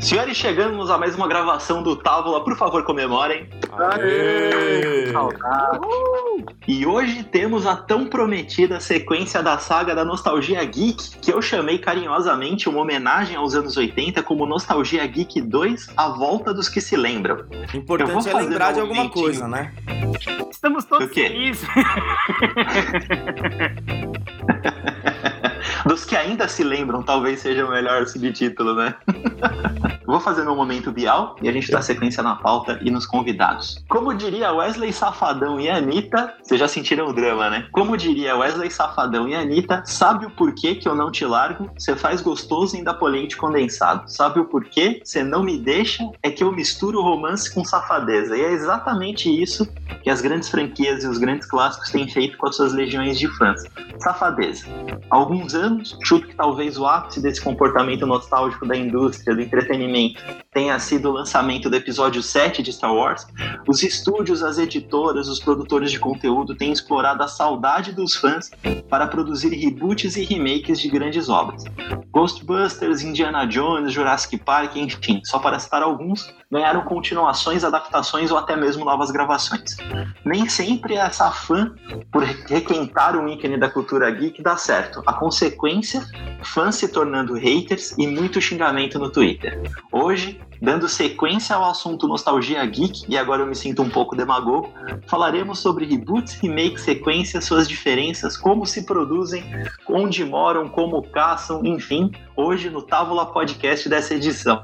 Senhores, chegamos a mais uma gravação do Távola. Por favor, comemorem. Aê! E hoje temos a tão prometida sequência da saga da Nostalgia Geek, que eu chamei carinhosamente uma homenagem aos anos 80 como Nostalgia Geek 2, A Volta dos que se lembram. Eu vou Importante é lembrar de um alguma coisa, né? Estamos todos felizes. Dos que ainda se lembram, talvez seja o melhor subtítulo, né? Vou fazer meu momento Bial e a gente dá sequência na pauta e nos convidados. Como diria Wesley Safadão e Anitta, vocês já sentiram o drama, né? Como diria Wesley Safadão e Anitta, sabe o porquê que eu não te largo? Você faz gostoso ainda pô leite condensado. Sabe o porquê? Você não me deixa? É que eu misturo romance com safadeza. E é exatamente isso que as grandes franquias e os grandes clássicos têm feito com as suas legiões de fãs. Safadeza. Há alguns anos, chuto que talvez o ápice desse comportamento nostálgico da indústria do entretenimento tenha sido o lançamento do episódio 7 de Star Wars, os estúdios, as editoras, os produtores de conteúdo têm explorado a saudade dos fãs para produzir reboots e remakes de grandes obras. Ghostbusters, Indiana Jones, Jurassic Park, enfim, só para citar alguns, ganharam continuações, adaptações ou até mesmo novas gravações. Nem sempre essa fã, por requentar um ícone da cultura geek, dá certo. A consequência, fãs se tornando haters e muito xingamento no Twitter. Hoje, dando sequência ao assunto nostalgia geek, e agora eu me sinto um pouco demagogo, falaremos sobre reboots, remakes, sequências, suas diferenças, como se produzem, onde moram, como caçam, enfim, hoje no Távola Podcast dessa edição.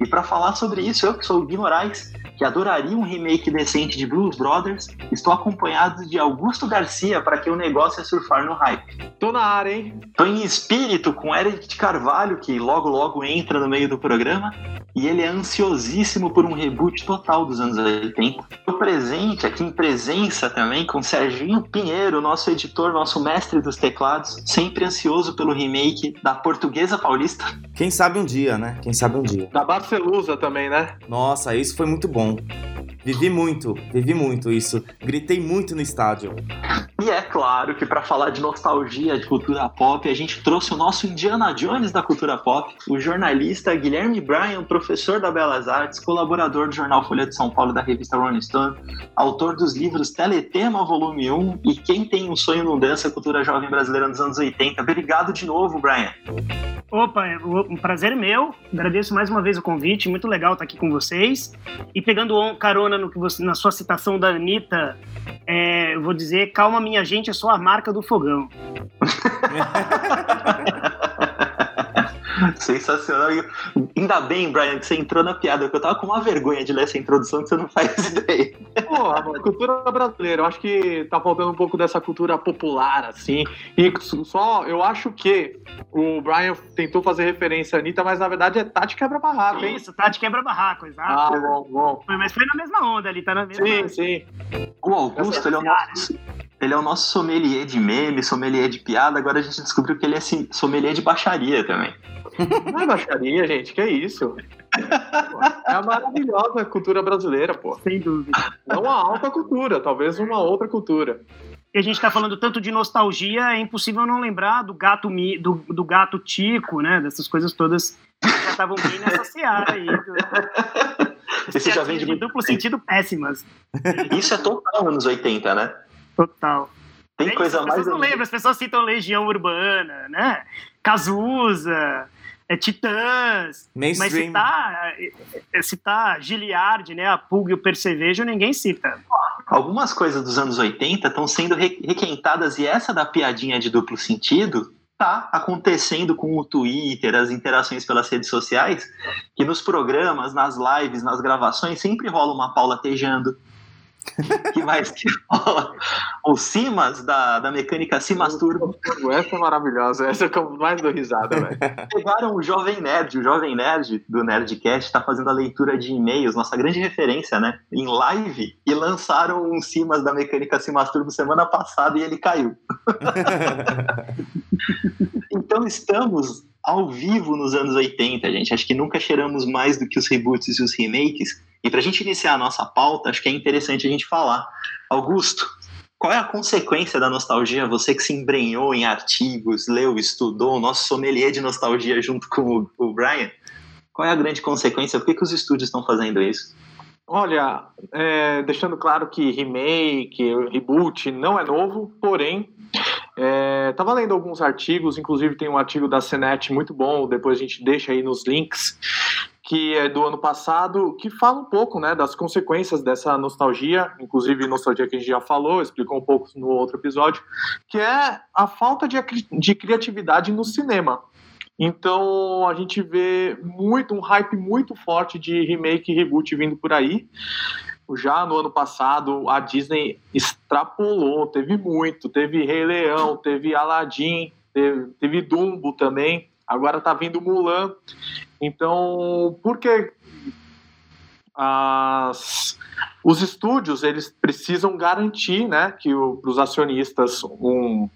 E para falar sobre isso, eu que sou o Gui Moraes, que adoraria um remake decente de Blues Brothers, estou acompanhado de Augusto Garcia para que o negócio é surfar no hype. Tô na área, hein? Tô em espírito com Eric de Carvalho, que logo logo entra no meio do programa, e ele é ansiosíssimo por um reboot total dos anos 80. Tô presente aqui em presença também com Serginho Pinheiro, nosso editor, nosso mestre dos teclados, sempre ansioso pelo remake da Portuguesa Paulista. Quem sabe um dia, né? Quem sabe um dia. Da Barcelusa também, né? Nossa, isso foi muito bom. Vivi muito, vivi muito isso. Gritei muito no estádio. E é claro que para falar de nostalgia de cultura pop, a gente trouxe o nosso Indiana Jones da cultura pop, o jornalista Guilherme Bryan, professor da Belas Artes, colaborador do jornal Folha de São Paulo da revista Rolling Stone, autor dos livros Teletema Volume 1 e Quem Tem um Sonho Não Dança, Cultura Jovem Brasileira nos anos 80. Obrigado de novo, Brian. Opa, é um prazer meu. Agradeço mais uma vez o convite. Muito legal estar aqui com vocês. E pegando on- carona no que você, na sua citação da Anitta, é, eu vou dizer: calma, minha gente, é só a marca do fogão. Sensacional. E Ainda bem, Brian, que você entrou na piada, porque eu tava com uma vergonha de ler essa introdução que você não faz ideia. Porra, mano, cultura brasileira. Eu acho que tá faltando um pouco dessa cultura popular, assim. E só, eu acho que o Brian tentou fazer referência à Anitta, mas na verdade é Tati quebra-barraco, hein? Isso, tá de quebra-barraco, exato. Ah, bom, bom. Foi- mas foi na mesma onda ali, tá na mesma Sim, sim. O Augusto, ele é nosso, ele é o nosso sommelier de meme, sommelier de piada. Agora a gente descobriu que ele é sim- sommelier de baixaria também. Não é baixaria, gente, que isso? É a maravilhosa cultura brasileira, pô. Sem dúvida. Não a alta cultura, talvez uma outra cultura. E a gente tá falando tanto de nostalgia, é impossível não lembrar do gato mi, do, do gato tico, né? Dessas coisas todas que já estavam bem nessa seara aí. Do, Esse já vem de duplo sentido péssimas. Isso é total anos 80, né? Total. Tem É isso, coisa as mais. pessoas não lembram, as pessoas citam Legião Urbana, né? Cazuza, é, Titãs. Mas Mainstream. citar, é, citar Giliard, né? A Pulga e o Percevejo, ninguém cita. Algumas coisas dos anos 80 estão sendo re- requentadas, e essa da piadinha de duplo sentido tá acontecendo com o Twitter, as interações pelas redes sociais, que nos programas, nas lives, nas gravações, sempre rola uma Paula tejando. Que mais que? O Simas, da, da mecânica Simas Turbo, Essa é maravilhosa, essa é que eu mais dou risada, velho. pegaram o Jovem Nerd, o Jovem Nerd do Nerdcast está fazendo a leitura de e-mails, nossa grande referência, né? Em live, e lançaram um Simas da Mecânica Simas Turbo semana passada e ele caiu. Então estamos ao vivo nos anos 80, gente. Acho que nunca cheiramos mais do que os reboots e os remakes. E pra gente iniciar a nossa pauta, acho que é interessante a gente falar. Augusto, qual é a consequência da nostalgia? Você que se embrenhou em artigos, leu, estudou, nosso sommelier de nostalgia junto com o, Brian. Qual é a grande consequência? Por que, que os estúdios estão fazendo isso? Olha, é, deixando claro que remake, reboot não é novo, porém, estava é, lendo alguns artigos, inclusive tem um artigo da CNET muito bom, depois a gente deixa aí nos links, que é do ano passado, que fala um pouco né, das consequências dessa nostalgia, inclusive nostalgia que a gente já falou, explicou um pouco no outro episódio, que é a falta de, de criatividade no cinema. Então a gente vê muito um hype muito forte de remake e reboot vindo por aí. Já no ano passado a Disney extrapolou, teve muito, teve Rei Leão, teve Aladdin, teve, teve Dumbo também. Agora tá vindo Mulan. Então, por que as, os estúdios eles precisam garantir, né, que para os acionistas um,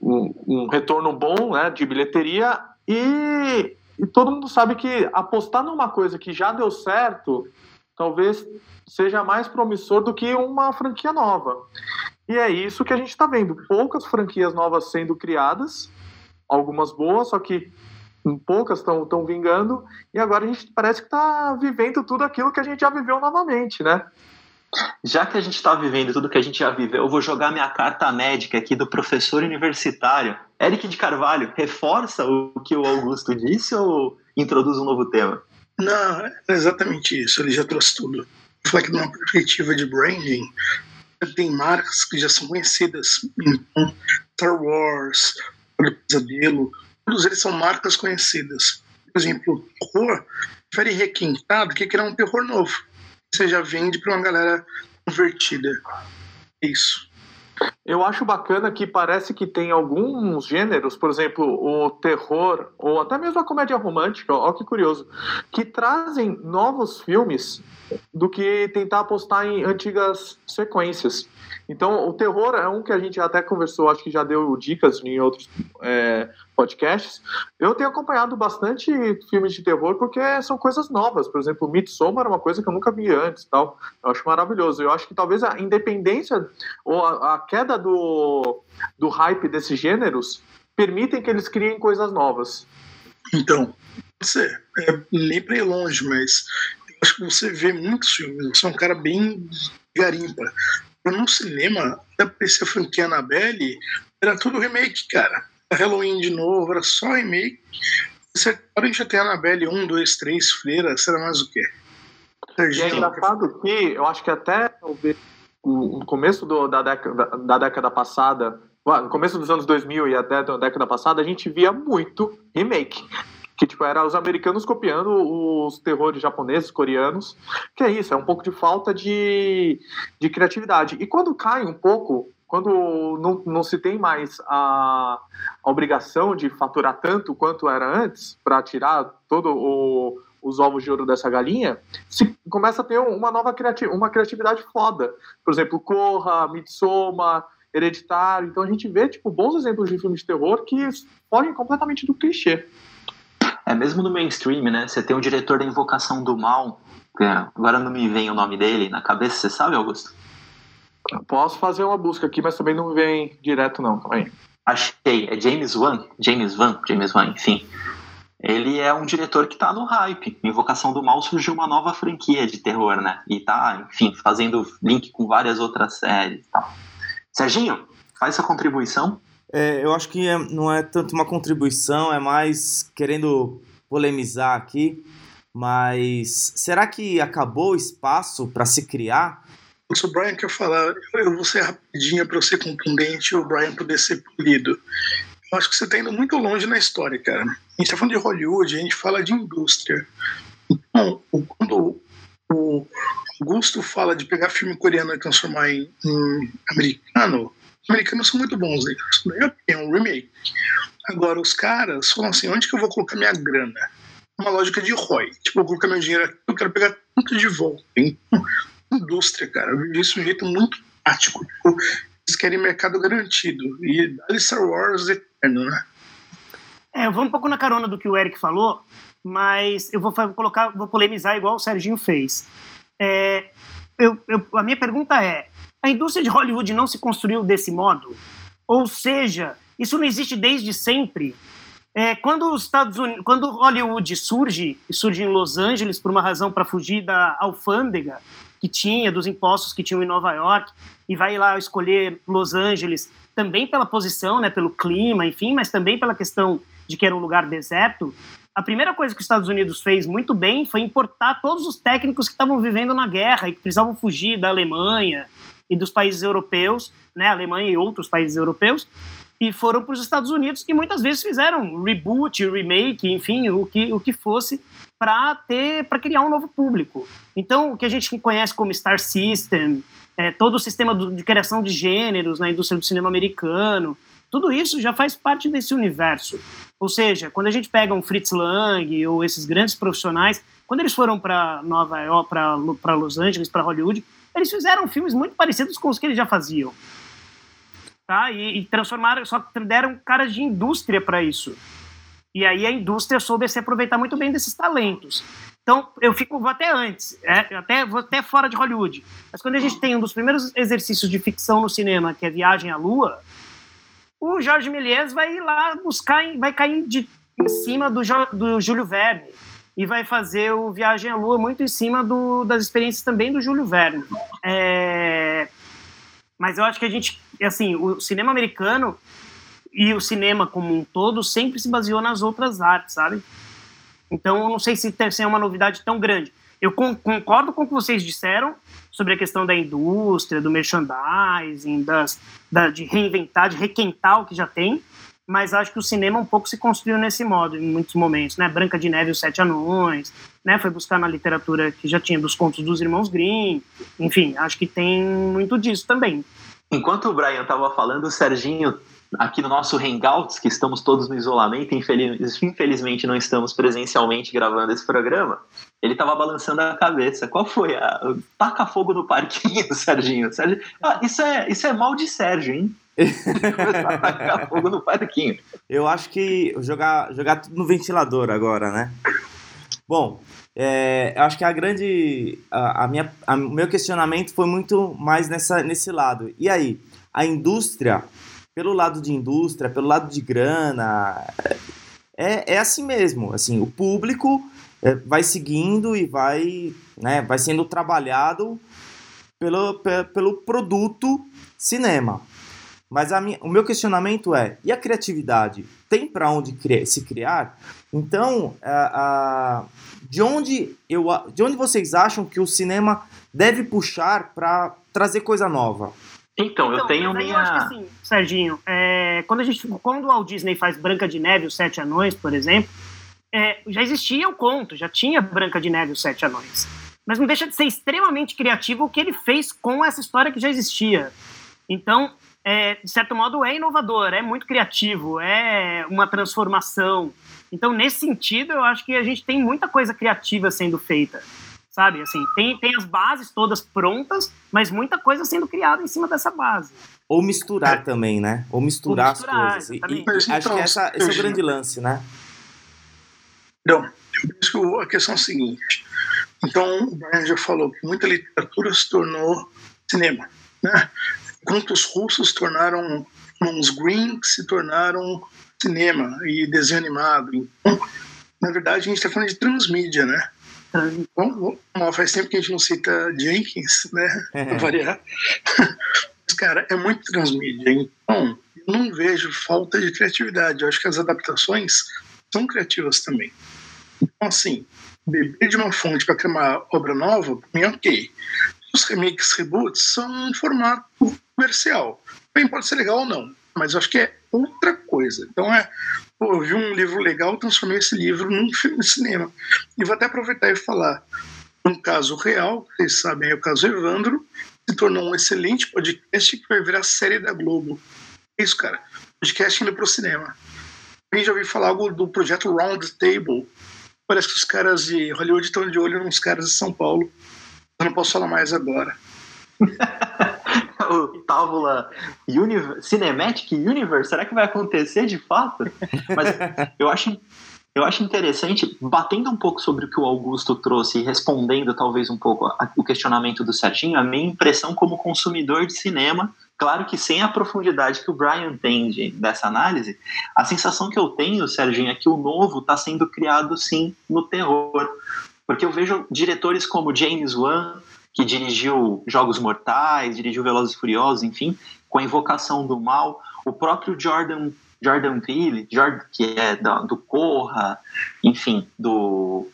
um, um, retorno bom, né, de bilheteria e, e todo mundo sabe que apostar numa coisa que já deu certo talvez seja mais promissor do que uma franquia nova. E é isso que a gente está vendo. Poucas franquias novas sendo criadas, algumas boas, só que poucas estão vingando, e agora a gente parece que está vivendo tudo aquilo que a gente já viveu novamente, né? Já que a gente está vivendo tudo que a gente já viveu, eu vou jogar minha carta médica aqui do professor universitário. Eric de Carvalho, reforça o que o Augusto disse ou introduz um novo tema? Não, é exatamente isso. Ele já trouxe tudo. Falar que de uma perspectiva de branding, tem marcas que já são conhecidas. Então, Star Wars, o Pesadelo, todos eles são marcas conhecidas. Por exemplo, terror, prefere requintado que criar um terror novo. Você já vende para uma galera convertida. É isso. Eu acho bacana que parece que tem alguns gêneros, por exemplo, o terror ou até mesmo a comédia romântica, ó que curioso, que trazem novos filmes do que tentar apostar em antigas sequências. Então, o terror é um que a gente até conversou, acho que já deu dicas em outros é, podcasts. Eu tenho acompanhado bastante filmes de terror porque são coisas novas. Por exemplo, Midsommar é uma coisa que eu nunca vi antes. tal. Eu acho maravilhoso. Eu acho que talvez a independência ou a, a queda do, do hype desses gêneros permitem que eles criem coisas novas. Então, você é, nem para ir longe, mas acho que você vê muitos filmes. Você é um cara bem garimpa no cinema, aparecia a franquia Annabelle, era tudo remake, cara. Halloween de novo, era só remake. Você, a gente já tem Annabelle 1, 2, 3, Freira, será mais o quê? E é engraçado que eu acho que até no começo do, da, década, da década passada, no começo dos anos 2000 e até a década passada, a gente via muito remake que tipo era os americanos copiando os terrores japoneses, coreanos, que é isso, é um pouco de falta de, de criatividade. E quando cai um pouco, quando não, não se tem mais a, a obrigação de faturar tanto quanto era antes, para tirar todo o, os ovos de ouro dessa galinha, se começa a ter uma nova criati uma criatividade foda. Por exemplo, Corra, Midsommar, Hereditário. Então a gente vê tipo bons exemplos de filmes de terror que fogem completamente do clichê. É mesmo no mainstream, né? Você tem um diretor da Invocação do Mal, que é, agora não me vem o nome dele na cabeça, você sabe, Augusto? Posso fazer uma busca aqui, mas também não me vem direto, não. Calma aí. Achei, é James Wan, James Wan, James Wan, enfim. Ele é um diretor que tá no hype. Invocação do Mal surgiu uma nova franquia de terror, né? E tá, enfim, fazendo link com várias outras séries e tal. Serginho, faz sua contribuição. É, eu acho que é, não é tanto uma contribuição, é mais querendo polemizar aqui. Mas será que acabou o espaço para se criar? Se o Brian quer falar, eu vou ser rapidinho para ser contundente e o Brian poder ser polido. Eu acho que você está indo muito longe na história, cara. A gente está falando de Hollywood, a gente fala de indústria. Então, quando o Augusto fala de pegar filme coreano e transformar em, em americano, americanos são muito bons nisso. Né? É um remake. Agora, os caras falam assim: onde que eu vou colocar minha grana? Uma lógica de ROI. Tipo, eu vou colocar meu dinheiro aqui, eu quero pegar tanto de volta. Então, indústria, cara. Eu vi isso de um jeito muito prático. Tipo, eles querem mercado garantido. E Star Wars eterno, né? É, eu vou um pouco na carona do que o Eric falou, mas eu vou colocar, vou polemizar igual o Serginho fez. É, eu, eu, a minha pergunta é: A indústria de Hollywood não se construiu desse modo? Ou seja, isso não existe desde sempre? É, quando os Estados Unidos, quando Hollywood surge, e surge em Los Angeles por uma razão para fugir da alfândega que tinha, dos impostos que tinham em Nova York, e vai lá escolher Los Angeles também pela posição, né, pelo clima, enfim, mas também pela questão de que era um lugar deserto. A primeira coisa que os Estados Unidos fez muito bem foi importar todos os técnicos que estavam vivendo na guerra e que precisavam fugir da Alemanha e dos países europeus, né, Alemanha e outros países europeus, e foram para os Estados Unidos e muitas vezes fizeram reboot, remake, enfim, o que, o que fosse para ter para criar um novo público. Então, o que a gente conhece como Star System, é, todo o sistema do, de criação de gêneros na indústria do cinema americano, tudo isso já faz parte desse universo. Ou seja, quando a gente pega um Fritz Lang ou esses grandes profissionais, quando eles foram para Nova York, para Los Angeles, para Hollywood, eles fizeram filmes muito parecidos com os que eles já faziam tá? E, e transformaram, só deram caras de indústria para isso. E aí a indústria soube se aproveitar muito bem desses talentos. Então, eu fico vou até antes, é, até, vou até fora de Hollywood. Mas quando a gente tem um dos primeiros exercícios de ficção no cinema, que é Viagem à Lua, o Jorge Méliès vai lá buscar, vai cair de, em cima do, do Júlio Verne e vai fazer o Viagem à Lua muito em cima do, das experiências também do Júlio Verne. É, mas eu acho que a gente, assim, o cinema americano e o cinema como um todo sempre se baseou nas outras artes, sabe? Então, eu não sei se é uma novidade tão grande. Eu concordo com o que vocês disseram sobre a questão da indústria, do merchandising, das, da, de reinventar, de requentar o que já tem, mas acho que o cinema um pouco se construiu nesse modo, em muitos momentos, né? Branca de Neve e os Sete Anões, né? Foi buscar na literatura que já tinha dos contos dos irmãos Grimm, enfim, acho que tem muito disso também. Enquanto o Brian estava falando, o Serginho, aqui no nosso Hangouts, que estamos todos no isolamento, infeliz, infelizmente não estamos presencialmente gravando esse programa, ele estava balançando a cabeça. Qual foi a. Taca fogo no parquinho, Serginho. Serginho... Ah, isso, é, isso é mal de Sérgio, hein? tacar fogo no parquinho. Eu acho que jogar, jogar tudo no ventilador agora, né? Bom, é, eu acho que a grande. A, a minha, o meu questionamento foi muito mais nessa, nesse lado. E aí, a indústria, pelo lado de indústria, pelo lado de grana, é, é assim mesmo. Assim, o público é, vai seguindo e vai, né, vai sendo trabalhado pelo, pelo produto cinema. Mas minha, o meu questionamento é: e a criatividade? Tem para onde se criar? Então, de, onde eu, de onde vocês acham que o cinema deve puxar para trazer coisa nova? Então, eu então, tenho minha. Eu acho que assim, Serginho, é, quando, a gente, quando o Walt Disney faz Branca de Neve e os Sete Anões, por exemplo, é, já existia o conto, já tinha Branca de Neve e os Sete Anões. Mas não deixa de ser extremamente criativo o que ele fez com essa história que já existia. Então, é, de certo modo, é inovador, é muito criativo, é uma transformação. Então, nesse sentido, eu acho que a gente tem muita coisa criativa sendo feita, sabe? Assim, tem, tem as bases todas prontas, mas muita coisa sendo criada em cima dessa base. Ou misturar é. também, né? Ou misturar, Ou misturar as coisas. E, e, acho então, que essa, esse é o grande lance, né? Não, eu a questão é a seguinte. Então, o Brian já falou que muita literatura se tornou cinema, né? enquanto os russos tornaram uns green se tornaram cinema e desenho animado. Então, na verdade, a gente está falando de transmídia, né? Bom, faz tempo que a gente não cita Jenkins, né? É. Variar. Mas, cara, é muito transmídia. Então, eu não vejo falta de criatividade. Eu acho que as adaptações são criativas também. Então, assim, beber de uma fonte para criar uma obra nova, para mim, ok. Os remakes, reboots são um formato comercial. Bem, pode ser legal ou não, mas eu acho que é outra coisa. Então é, pô, eu vi um livro legal, transformei esse livro num filme de cinema. E vou até aproveitar e falar um caso real, vocês sabem, é o caso Evandro, se tornou um excelente podcast que vai virar série da Globo. É isso, cara. Podcast indo pro cinema. Eu já ouvi falar algo do projeto Round Table. Parece que os caras de Hollywood estão de olho nos caras de São Paulo. Eu não posso falar mais agora. o Távola Universe, Cinematic Universe, será que vai acontecer de fato? Mas eu acho Eu acho interessante, batendo um pouco sobre o que o Augusto trouxe respondendo talvez um pouco a, o questionamento do Serginho, a minha impressão como consumidor de cinema, claro que sem a profundidade que o Brian tem de, dessa análise, a sensação que eu tenho, Serginho, é que o novo está sendo criado sim no terror. Porque eu vejo diretores como James Wan, que dirigiu Jogos Mortais, dirigiu Velozes e Furiosos, enfim, com a Invocação do Mal, o próprio Jordan Jordan Peele, Jordan, que é do, do Corra, enfim, do.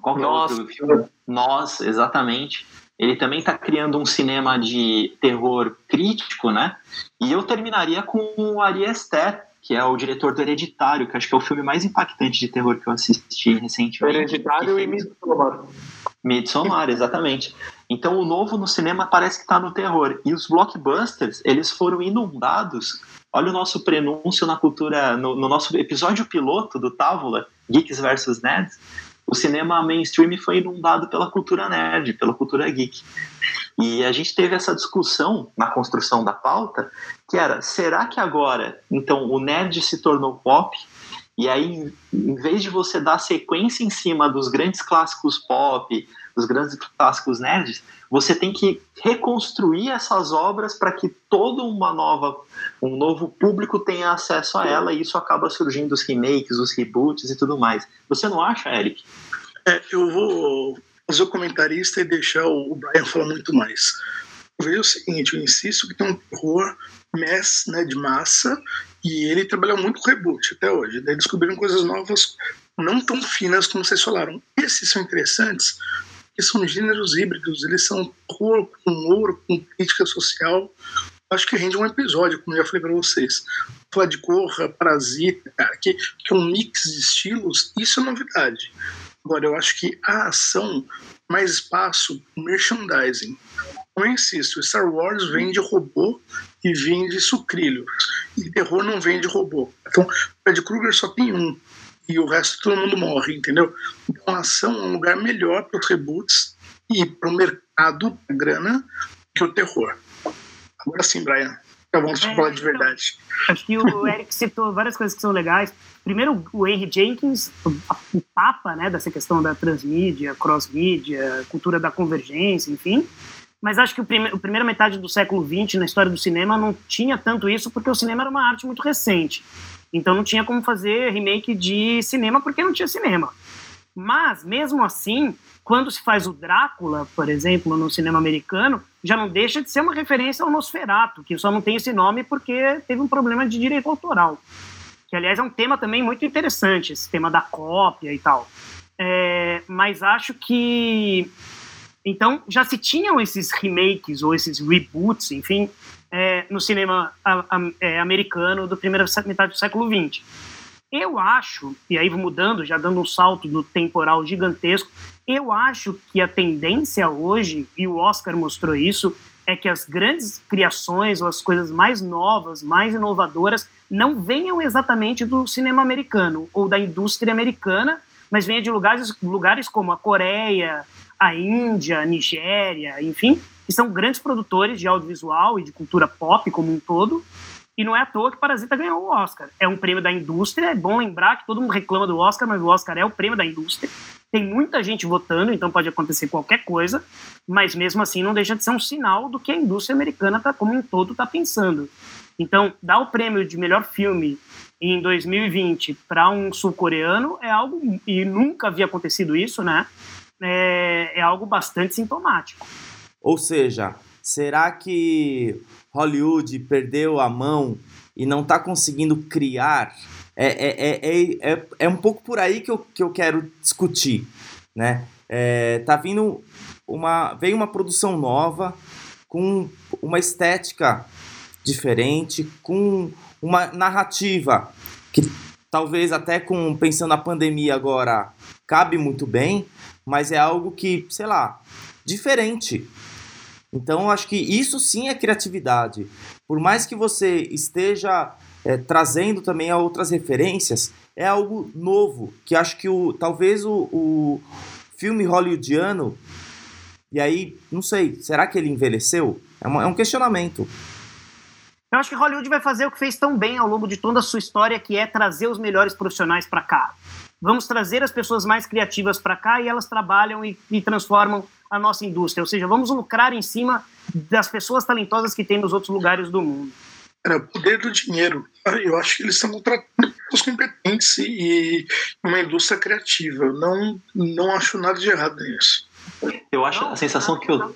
Qual que é outro filme? Nós, exatamente. Ele também está criando um cinema de terror crítico, né? E eu terminaria com o Ari Aster, que é o diretor do Hereditário, que acho que é o filme mais impactante de terror que eu assisti recentemente. Hereditário e Midsommar. Midsommar, exatamente. Então o novo no cinema parece que está no terror. E os blockbusters, eles foram inundados Olha o nosso prenúncio na cultura, no, no nosso episódio piloto do Távola, Geeks vs Nerds. O cinema mainstream foi inundado pela cultura nerd, pela cultura geek. E a gente teve essa discussão na construção da pauta, que era, será que agora, então, o nerd se tornou pop? E aí, em vez de você dar sequência em cima dos grandes clássicos pop, dos grandes clássicos nerds, você tem que reconstruir essas obras para que todo uma nova, um novo público tenha acesso a ela e isso acaba surgindo os remakes, os reboots e tudo mais. Você não acha, Eric? É, eu vou fazer o comentarista e deixar o Brian falar muito mais. Eu vejo o seguinte, eu insisto que tem um terror mass, né, de massa, e ele trabalha muito com reboot até hoje. Daí descobriram coisas novas não tão finas como vocês falaram. Esses são interessantes que são gêneros híbridos, eles são cor com humor, com crítica social. Acho que rende um episódio, como já falei para vocês. Falar de Corra, Parasita, cara, que, que é um mix de estilos, isso é novidade. Agora, eu acho que a ação, mais espaço, merchandising. Eu insisto, Star Wars vende robô e vende sucrilhos. E terror não vende robô. Então, Fred Krueger só tem um e o resto todo mundo morre, entendeu? Então a ação é um lugar melhor para os reboots e para o mercado da grana que o terror. Agora sim, Brian. Tá bom, deixa eu é, falar de verdade. Acho que o Eric citou várias coisas que são legais. Primeiro, o Henry Jenkins, o papa né, dessa questão da transmídia, cross-mídia, cultura da convergência, enfim. Mas acho que o prime a primeira metade do século XX, na história do cinema, não tinha tanto isso, porque o cinema era uma arte muito recente. Então não tinha como fazer remake de cinema porque não tinha cinema. Mas, mesmo assim, quando se faz o Drácula, por exemplo, no cinema americano, já não deixa de ser uma referência ao Nosferatu, que só não tem esse nome porque teve um problema de direito autoral. Que, aliás, é um tema também muito interessante, esse tema da cópia e tal. É, mas acho que. Então, já se tinham esses remakes ou esses reboots, enfim, é, no cinema a, a, é, americano da primeira metade do século XX. Eu acho, e aí mudando, já dando um salto do temporal gigantesco, eu acho que a tendência hoje, e o Oscar mostrou isso, é que as grandes criações ou as coisas mais novas, mais inovadoras, não venham exatamente do cinema americano ou da indústria americana, mas venham de lugares, lugares como a Coreia, a Índia, a Nigéria, enfim, que são grandes produtores de audiovisual e de cultura pop como um todo. E não é à toa que Parasita ganhou o Oscar. É um prêmio da indústria. É bom lembrar que todo mundo reclama do Oscar, mas o Oscar é o prêmio da indústria. Tem muita gente votando, então pode acontecer qualquer coisa, mas mesmo assim não deixa de ser um sinal do que a indústria americana, tá, como um todo, está pensando. Então, dar o prêmio de melhor filme em 2020 para um sul-coreano é algo, e nunca havia acontecido isso, né? É, é algo bastante sintomático. Ou seja, será que Hollywood perdeu a mão e não está conseguindo criar? É, é, é, é, é um pouco por aí que eu, que eu quero discutir, né? É, tá vindo uma veio uma produção nova com uma estética diferente, com uma narrativa que talvez até com pensando na pandemia agora cabe muito bem, mas é algo que, sei lá, diferente. Então, acho que isso sim é criatividade. Por mais que você esteja é, trazendo também outras referências, é algo novo, que acho que o, talvez o, o filme hollywoodiano, e aí, não sei, será que ele envelheceu? É, uma, é um questionamento. Eu acho que Hollywood vai fazer o que fez tão bem ao longo de toda a sua história, que é trazer os melhores profissionais para cá. vamos trazer as pessoas mais criativas para cá e elas trabalham e, e, transformam a nossa indústria. Ou seja, vamos lucrar em cima das pessoas talentosas que tem nos outros lugares do mundo. Era o poder do dinheiro. Eu acho que eles estão contratando pessoas competentes e uma indústria criativa. Eu não, não acho nada de errado nisso. Eu acho a sensação que eu.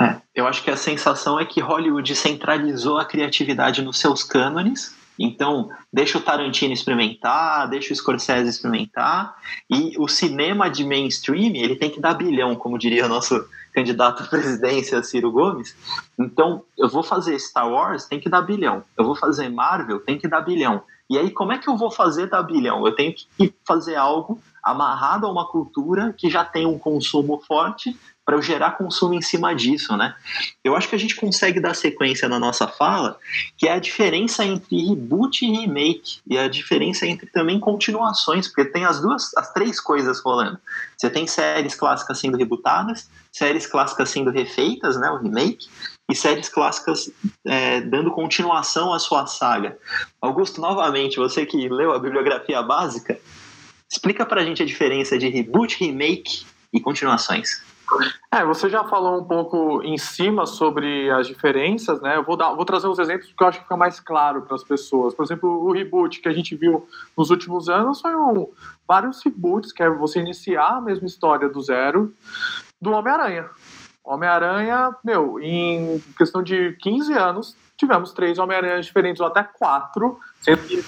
É, eu acho que a sensação é que Hollywood centralizou a criatividade nos seus cânones então, deixa o Tarantino experimentar, deixa o Scorsese experimentar, e o cinema de mainstream, ele tem que dar bilhão, como diria nosso candidato à presidência, Ciro Gomes. Então, eu vou fazer Star Wars, tem que dar bilhão. Eu vou fazer Marvel, tem que dar bilhão. E aí, como é que eu vou fazer dar bilhão? Eu tenho que fazer algo amarrado a uma cultura que já tem um consumo forte para gerar consumo em cima disso, né? Eu acho que a gente consegue dar sequência na nossa fala, que é a diferença entre reboot e remake, e a diferença entre também continuações, porque tem as duas, as três coisas rolando. Você tem séries clássicas sendo rebootadas, séries clássicas sendo refeitas, né, o remake, e séries clássicas é, dando continuação à sua saga. Augusto, novamente, você que leu a bibliografia básica, explica pra gente a diferença de reboot, remake e continuações. É, você já falou um pouco em cima sobre as diferenças, né? Eu vou, dar, vou trazer uns exemplos que eu acho que fica mais claro para as pessoas. Por exemplo, o reboot que a gente viu nos últimos anos foi um, vários reboots, que é você iniciar a mesma história do zero do Homem-Aranha. Homem-Aranha, meu, em questão de 15 anos, tivemos três Homem-Aranhas diferentes, ou até quatro, sendo que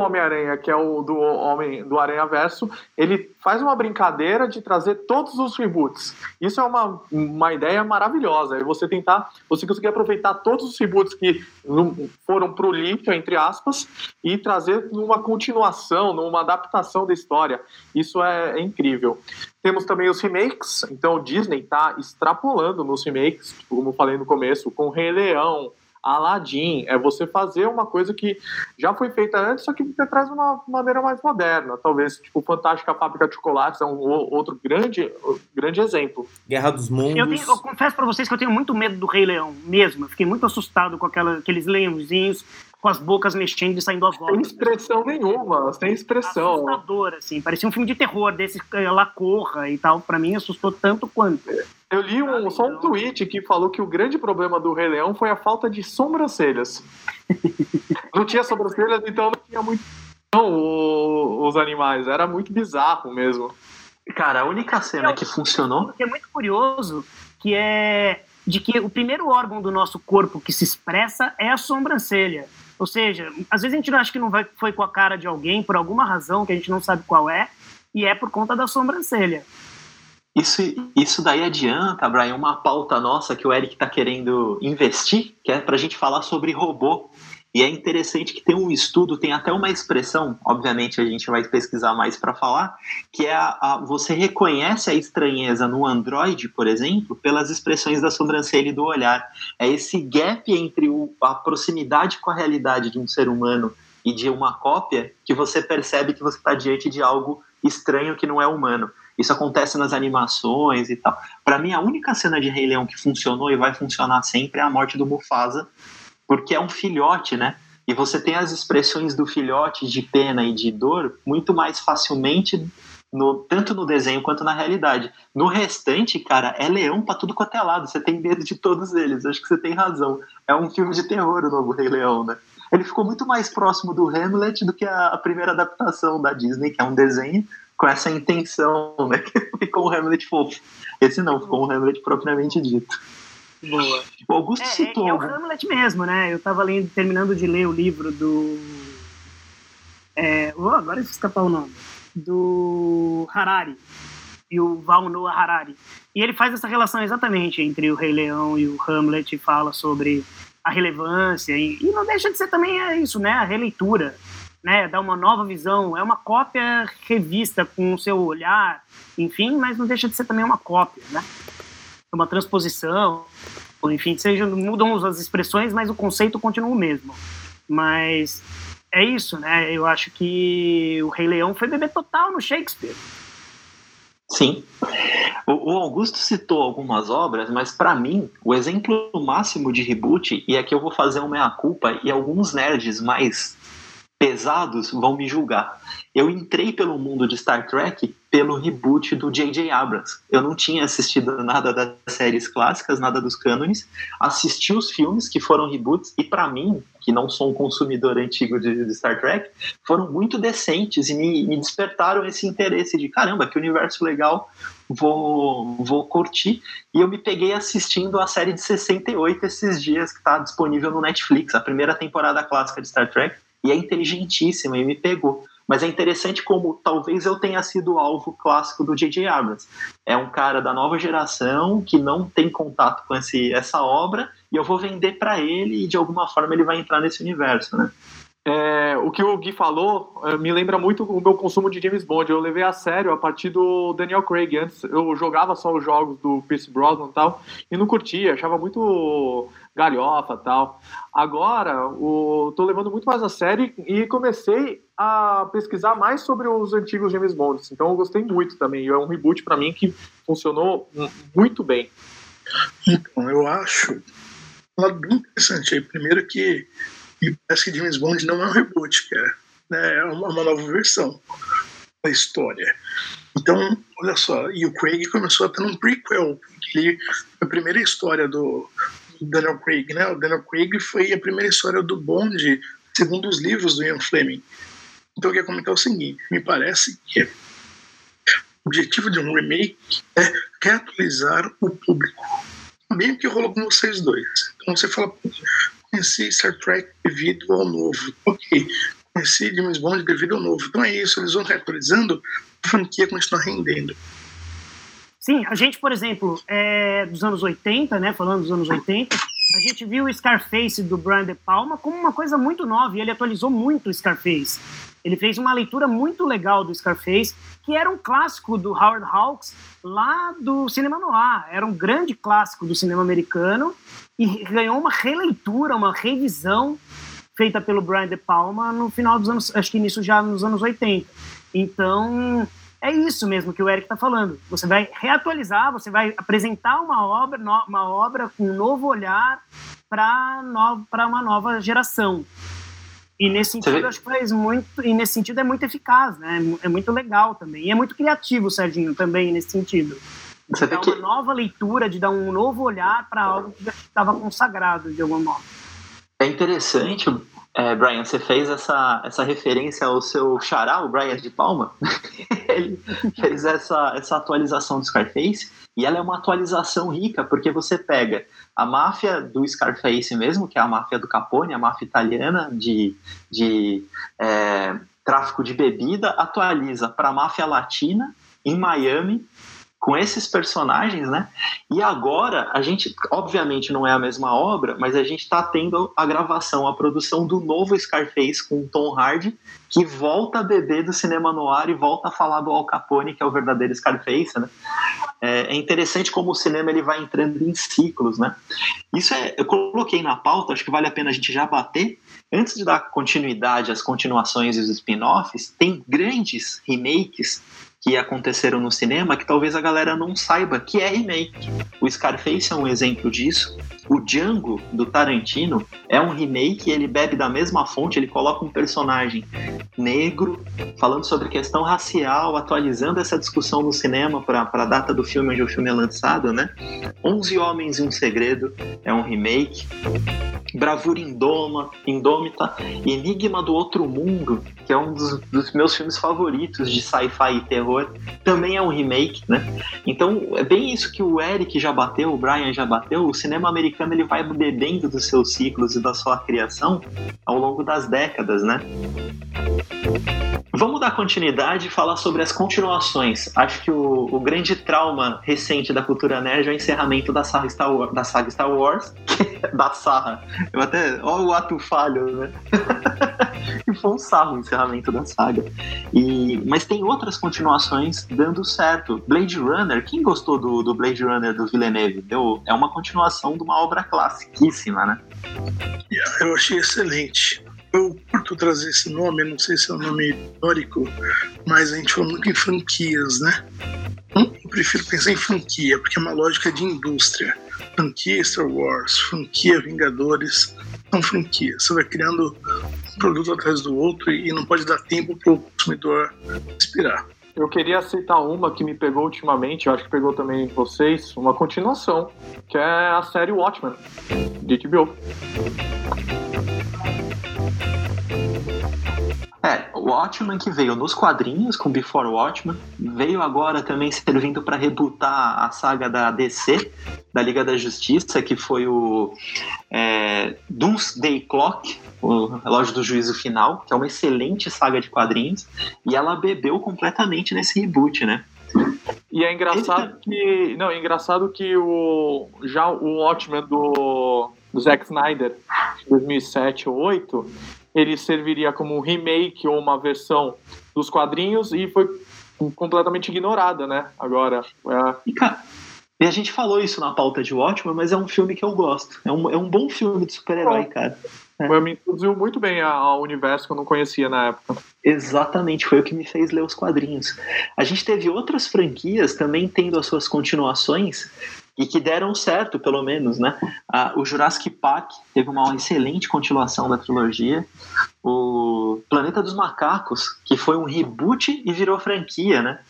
Homem-Aranha, que é o do Homem do Aranha Verso, ele faz uma brincadeira de trazer todos os reboots. Isso é uma, uma ideia maravilhosa. É você tentar, você conseguir aproveitar todos os reboots que foram pro lixo, entre aspas, e trazer numa continuação, numa adaptação da história. Isso é, é incrível. Temos também os remakes, então o Disney está extrapolando nos remakes, como falei no começo, com Rei Leão, Aladdin, é você fazer uma coisa que já foi feita antes, só que você traz uma maneira mais moderna. Talvez, tipo, Fantástica Fábrica de Chocolates é um outro grande, grande exemplo. Guerra dos Mundos. Eu, tenho, eu confesso para vocês que eu tenho muito medo do Rei Leão, mesmo. Eu fiquei muito assustado com aquela, aqueles leãozinhos com as bocas mexendo e saindo as vozes. Sem expressão nenhuma, sem expressão. Assustador, assim. Parecia um filme de terror, desse ela corra e tal. Para mim, assustou tanto quanto. Eu li um, só um tweet que falou que o grande problema do Rei Leão foi a falta de sobrancelhas. não tinha sobrancelhas, então não tinha muito não, os animais. Era muito bizarro mesmo. Cara, a única cena que funcionou. Que é muito curioso, que é de que o primeiro órgão do nosso corpo que se expressa é a sobrancelha. Ou seja, às vezes a gente acha que não vai, foi com a cara de alguém por alguma razão que a gente não sabe qual é, e é por conta da sobrancelha. Isso, isso daí adianta, Brian, uma pauta nossa que o Eric está querendo investir, que é para a gente falar sobre robô. E é interessante que tem um estudo, tem até uma expressão, obviamente a gente vai pesquisar mais para falar, que é a, a, você reconhece a estranheza no Android, por exemplo, pelas expressões da sobrancelha e do olhar. É esse gap entre o, a proximidade com a realidade de um ser humano e de uma cópia que você percebe que você está diante de algo estranho que não é humano. Isso acontece nas animações e tal. Para mim, a única cena de Rei Leão que funcionou e vai funcionar sempre é a morte do Mufasa, porque é um filhote, né? E você tem as expressões do filhote de pena e de dor muito mais facilmente no, tanto no desenho quanto na realidade. No restante, cara, é leão pra tudo quanto é lado. Você tem medo de todos eles. Acho que você tem razão. É um filme de terror o novo Rei Leão, né? Ele ficou muito mais próximo do Hamlet do que a, a primeira adaptação da Disney, que é um desenho, com essa intenção, né? Ficou um Hamlet fofo. Esse não, ficou um Hamlet propriamente dito. Boa. O Augusto é, citou. É, é o Hamlet mesmo, né? Eu tava lendo, terminando de ler o livro do. É, oh, agora escapar o nome. Do Harari. E o Val Noah Harari. E ele faz essa relação exatamente entre o Rei Leão e o Hamlet e fala sobre a relevância. E, e não deixa de ser também é isso, né? A releitura né, dar uma nova visão. É uma cópia revista com o seu olhar, enfim, mas não deixa de ser também uma cópia, né? Uma transposição, enfim, seja, mudam as expressões, mas o conceito continua o mesmo. Mas é isso, né? Eu acho que o Rei Leão foi bebê total no Shakespeare. Sim. O, Augusto citou algumas obras, mas para mim, o exemplo máximo de reboot, e aqui eu vou fazer uma meia-culpa, e alguns nerds mais pesados vão me julgar. Eu entrei pelo mundo de Star Trek pelo reboot do J.J. Abrams. Eu não tinha assistido nada das séries clássicas, nada dos cânones. Assisti os filmes que foram reboots e para mim, que não sou um consumidor antigo de, de Star Trek, foram muito decentes e me, me, despertaram esse interesse de caramba, que universo legal, vou, vou curtir. E eu me peguei assistindo a série de 68 esses dias que está disponível no Netflix, a primeira temporada clássica de Star Trek e é inteligentíssima e me pegou. Mas é interessante como talvez eu tenha sido o alvo clássico do J.J. Abrams. É um cara da nova geração que não tem contato com esse, essa obra e eu vou vender para ele e de alguma forma ele vai entrar nesse universo, né? É, o que o Gui falou é, me lembra muito o meu consumo de James Bond. Eu levei a sério a partir do Daniel Craig. Antes eu jogava só os jogos do Pierce Brosnan e tal, e não curtia, achava muito galhofa tal. Agora, o, tô levando muito mais a sério e comecei a pesquisar mais sobre os antigos James Bonds. Então eu gostei muito também. É um reboot para mim que funcionou muito bem. Então, eu acho um lado bem interessante. Primeiro que me parece que James Bond não é um reboot, cara. Né? É uma, nova versão da história. Então, olha só, e o Craig começou a ter um prequel, ele, a primeira história do, Daniel Craig, né? O Daniel Craig foi a primeira história do Bond, segundo os livros do Ian Fleming. Então eu queria comentar o seguinte: me parece que o objetivo de um remake é reatualizar o público. Bem o que rolou com vocês dois. Então você fala, conheci Star Trek devido ao novo. Ok, conheci James Bond devido ao novo. Então é isso, eles vão reatualizando, a franquia continua rendendo. Sim, a gente, por exemplo, é, dos anos 80, né, falando dos anos 80, a gente viu o Scarface do Brian De Palma como uma coisa muito nova e ele atualizou muito o Scarface. Ele fez uma leitura muito legal do Scarface, que era um clássico do Howard Hawks lá do cinema noir. Era um grande clássico do cinema americano e ganhou uma releitura, uma revisão feita pelo Brian De Palma no final dos anos, acho que nisso já nos anos 80. Então, é isso mesmo que o Eric está falando. Você vai reatualizar, você vai apresentar uma obra, uma obra com um novo olhar para uma nova geração. E nesse sentido, acho que faz muito. E nesse sentido é muito eficaz, né? É muito legal também. E é muito criativo, Serginho, também, nesse sentido. Você dá uma nova leitura, de dar um novo olhar para algo que já estava consagrado de alguma forma. É interessante é, Brian, você fez essa, essa referência ao seu xará, o Brian de Palma. Ele fez essa, essa atualização do Scarface e ela é uma atualização rica, porque você pega a máfia do Scarface mesmo, que é a máfia do Capone, a máfia italiana de, de é, tráfico de bebida, atualiza para a máfia latina em Miami com esses personagens, né? E agora a gente, obviamente, não é a mesma obra, mas a gente está tendo a gravação, a produção do novo Scarface com Tom Hardy, que volta a beber do cinema no ar e volta a falar do Al Capone, que é o verdadeiro Scarface, né? É, é interessante como o cinema ele vai entrando em ciclos, né? Isso é, eu coloquei na pauta, acho que vale a pena a gente já bater. Antes de dar continuidade às continuações e os spin-offs, tem grandes remakes que aconteceram no cinema que talvez a galera não saiba que é remake. O Scarface é um exemplo disso. O Django do Tarantino é um remake, ele bebe da mesma fonte, ele coloca um personagem negro falando sobre questão racial, atualizando essa discussão no cinema para a data do filme onde o filme é lançado, né? Onze Homens e um Segredo é um remake. Bravura Indoma, Indômita, Enigma do Outro Mundo, que é um dos, dos meus filmes favoritos de sci-fi e terror, também é um remake, né? Então é bem isso que o Eric já bateu, o Brian já bateu. O cinema americano ele vai bebendo dos seus ciclos e da sua criação ao longo das décadas, né? Vamos dar continuidade e falar sobre as continuações. Acho que o, o, grande trauma recente da cultura nerd é o encerramento da saga Star Wars, da saga Star Wars da sarra. Eu até. Olha o ato falho, né? e foi um sarro o encerramento da saga. E, mas tem outras continuações dando certo. Blade Runner, quem gostou do, do Blade Runner do Villeneuve? Deu, é uma continuação de uma obra classiquíssima, né? Eu achei excelente eu curto trazer esse nome, não sei se é um nome histórico, mas a gente fala muito em franquias, né? Eu prefiro pensar em franquia, porque é uma lógica de indústria. Franquia Star Wars, franquia Vingadores, são franquias. Você vai criando produto atrás do outro e não pode dar tempo para o consumidor respirar. Eu queria citar uma que me pegou ultimamente, eu acho que pegou também vocês, uma continuação, que é a série Watchmen, de HBO. É, o Watchmen que veio nos quadrinhos com Before Watchmen, veio agora também servindo para rebootar a saga da DC, da Liga da Justiça, que foi o é, Doomsday Clock, o relógio do juízo final, que é uma excelente saga de quadrinhos, e ela bebeu completamente nesse reboot, né? E é engraçado que. Não, é engraçado que o. Já o Watchmen do, do Zack Snyder, 2007 ou 2008, ele serviria como um remake ou uma versão dos quadrinhos e foi completamente ignorada, né? Agora. É... E, cara, e a gente falou isso na pauta de Watchmen, mas é um filme que eu gosto. É um, é um bom filme de super-herói, cara. É. Me introduziu muito bem ao universo que eu não conhecia na época. Exatamente, foi o que me fez ler os quadrinhos. A gente teve outras franquias também tendo as suas continuações e que deram certo, pelo menos, né? Ah, o Jurassic Park teve uma excelente continuação da trilogia. O Planeta dos Macacos, que foi um reboot e virou franquia, né?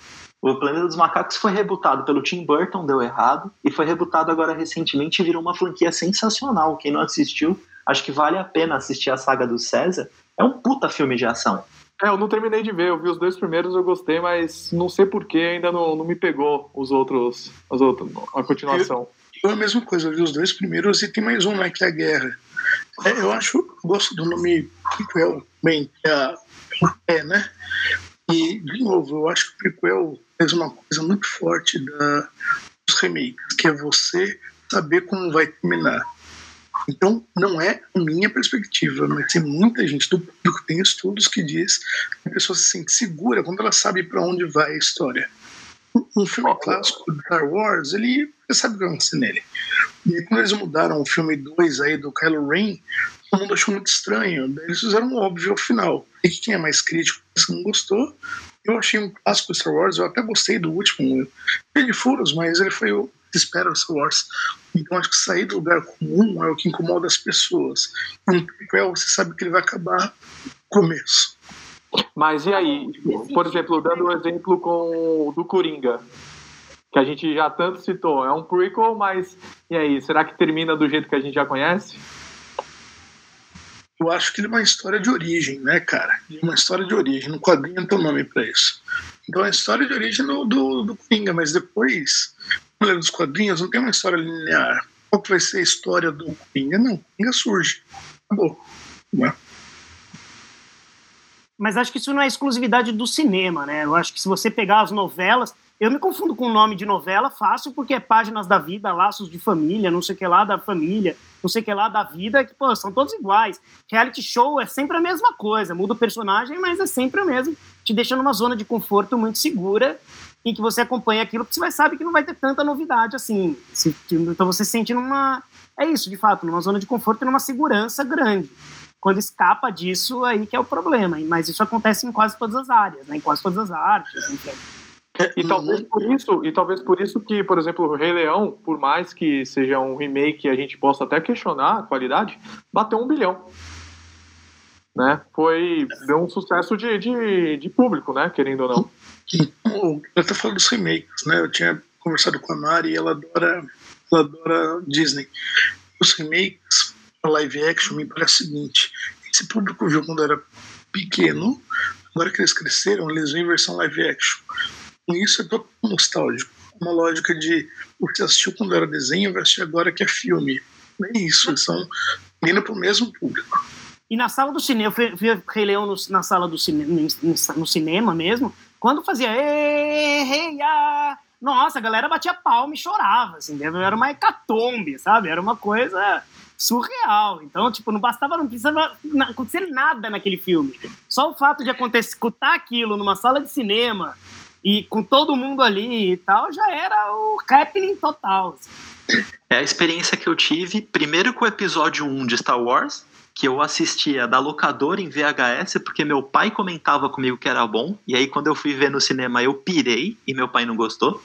O Planeta dos Macacos foi rebutado pelo Tim Burton, deu errado, e foi rebutado agora recentemente e virou uma franquia sensacional. Quem não assistiu, acho que vale a pena assistir a saga do César. É um puta filme de ação. É, eu não terminei de ver, eu vi os dois primeiros, eu gostei, mas não sei porquê ainda não, não me pegou os outros, os outros, a continuação. Eu, eu a mesma coisa, eu vi os dois primeiros e tem mais um, né, que a Guerra. É, eu acho, eu gosto do nome prequel, bem, é, é, né? E, de novo, eu acho que o prequel fez uma coisa muito forte da, dos remakes, que é você saber como vai terminar. Então, não é a minha perspectiva, mas tem muita gente do público, tem estudos que diz que a pessoa se sente segura quando ela sabe para onde vai a história. Um filme clássico do Star Wars, ele você sabe o que vai acontecer nele. E quando eles mudaram o filme 2 aí do Kylo Ren, todo mundo achou muito estranho. Daí eles fizeram um óbvio ao final. E quem é mais crítico, se não gostou, eu achei um clássico Star Wars, eu até gostei do último. Ele furos, mas ele foi o espera Star Wars. Então acho que sair do lugar comum é o que incomoda as pessoas. Um prequel, você sabe que ele vai acabar no começo. Mas e aí, por exemplo, dando um exemplo com do Coringa, que a gente já tanto citou, é um prequel, mas e aí, será que termina do jeito que a gente já conhece? Eu acho que ele é uma história de origem, né, cara? Uma história de origem. No quadrinho tem um nome para isso. Então é a história de origem do, do, do Coringa, mas depois ler dos quadrinhos, não tem uma história linear. Qual que vai ser a história do Coringa? Não, o Coringa surge. Acabou. Né? Mas acho que isso não é exclusividade do cinema, né? Eu acho que se você pegar as novelas, eu me confundo com o nome de novela fácil, porque é páginas da vida, laços de família, não sei o que lá da família, não sei o que lá da vida, que, pô, são todos iguais. Reality show é sempre a mesma coisa, muda o personagem, mas é sempre o mesmo, te deixa numa zona de conforto muito segura em que você acompanha aquilo, porque você vai sabe que não vai ter tanta novidade assim. então você se sente numa. É isso, de fato, numa zona de conforto e numa segurança grande. Quando escapa disso, aí que é o problema. Mas isso acontece em quase todas as áreas, né? em quase todas as artes. Enfim. E talvez por isso, e talvez por isso que, por exemplo, o Rei Leão, por mais que seja um remake a gente possa até questionar a qualidade, bateu um bilhão. Né? Foi deu um sucesso de, de, de público, né? Querendo ou não. Eu até falo dos remakes, né? Eu tinha conversado com a Mari e ela adora, ela adora Disney. Os remakes, a live action, me parece o seguinte: esse público viu quando era pequeno, agora que eles cresceram, eles veem versão live action. E isso é todo nostálgico. Uma lógica de você assistiu quando era desenho, vai assistir agora que é filme. É isso, eles estão indo para o mesmo público. E na sala do cinema, eu ver Rei Leão no, na sala do cinema, no cinema mesmo, quando fazia rei, nossa, a galera batia palma e chorava, assim, era uma hecatombe, sabe? Era uma coisa surreal. Então, tipo, não bastava, não precisava acontecer nada naquele filme. Só o fato de acontecer, escutar aquilo numa sala de cinema e com todo mundo ali e tal, já era o happening total. Assim. É a experiência que eu tive, primeiro com o episódio 1 de Star Wars, que eu assistia da locadora em VHS porque meu pai comentava comigo que era bom, e aí quando eu fui ver no cinema eu pirei e meu pai não gostou.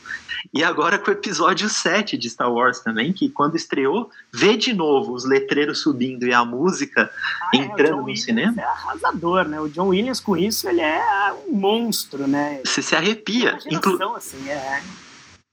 E agora com o episódio 7 de Star Wars também, que quando estreou, vê de novo os letreiros subindo e a música Ah, é, entrando John no Williams cinema, É arrasador, né? O John Williams com isso, ele é um monstro, né? você se É arrepia. uma Inclu- geração, assim, é.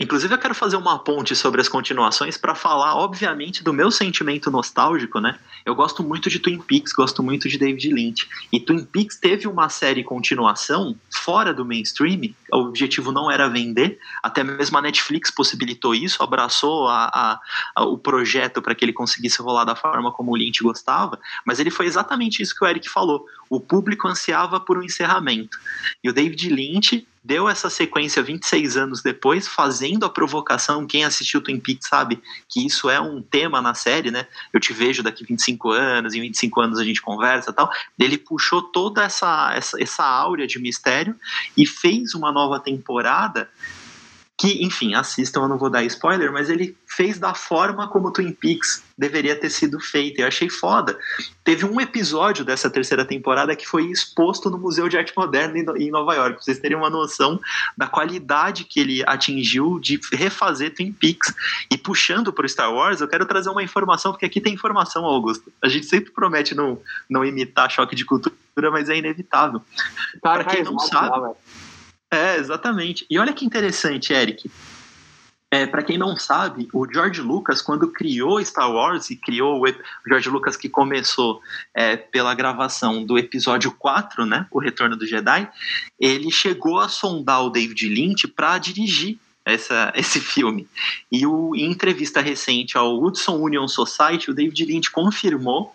Inclusive, eu quero fazer uma ponte sobre as continuações para falar, obviamente, do meu sentimento nostálgico, né? Eu gosto muito de Twin Peaks, gosto muito de David Lynch. E Twin Peaks teve uma série continuação fora do mainstream. O objetivo não era vender, até mesmo a Netflix possibilitou isso, abraçou a- a- a- o projeto para que ele conseguisse rolar da forma como o Lynch gostava. Mas ele foi exatamente isso que o Eric falou. O público ansiava por um encerramento. E o David Lynch deu essa sequência 26 anos depois, fazendo a provocação. Quem assistiu Twin Peaks sabe que isso é um tema na série, né? Eu te vejo daqui 25 anos, em 25 anos a gente conversa tal. Ele puxou toda essa, essa, essa áurea de mistério e fez uma nova temporada que, enfim, assistam, eu não vou dar spoiler, mas ele fez da forma como Twin Peaks deveria ter sido feita. Eu achei foda. Teve um episódio dessa terceira temporada que foi exposto no Museu de Arte Moderna em No- em Nova York, pra vocês terem uma noção da qualidade que ele atingiu de refazer Twin Peaks. E puxando pro Star Wars, eu quero trazer uma informação, porque aqui tem informação, Augusto. A gente sempre promete não, não imitar choque de cultura, mas é inevitável. Tá Pra quem não enraizado sabe, lá, velho. É, exatamente. E olha que interessante, Eric. É, para quem não sabe, o George Lucas, quando criou Star Wars e criou o, o George Lucas que começou é, pela gravação do episódio 4, né, o Retorno do Jedi, ele chegou a sondar o David Lynch para dirigir essa, esse filme. E o, em entrevista recente ao Hudson Union Society, o David Lynch confirmou.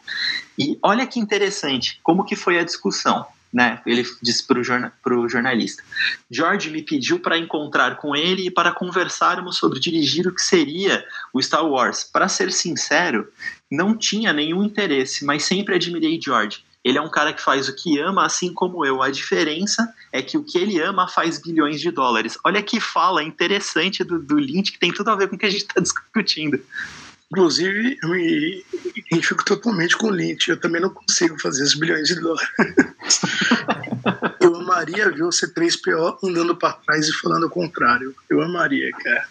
E olha que interessante, como que foi a discussão. Né? Ele disse para o jorna jornalista: George me pediu para encontrar com ele e para conversarmos sobre dirigir o que seria o Star Wars. Para ser sincero, não tinha nenhum interesse, mas sempre admirei George. Ele é um cara que faz o que ama, assim como eu. A diferença é que o que ele ama faz bilhões de dólares. Olha que fala interessante do, do Lynch, que tem tudo a ver com o que a gente está discutindo. Inclusive, eu me identifico totalmente com o Lynch. Eu também não consigo fazer os bilhões de dólares. eu amaria ver o C3PO andando para trás e falando o contrário. Eu amaria, cara.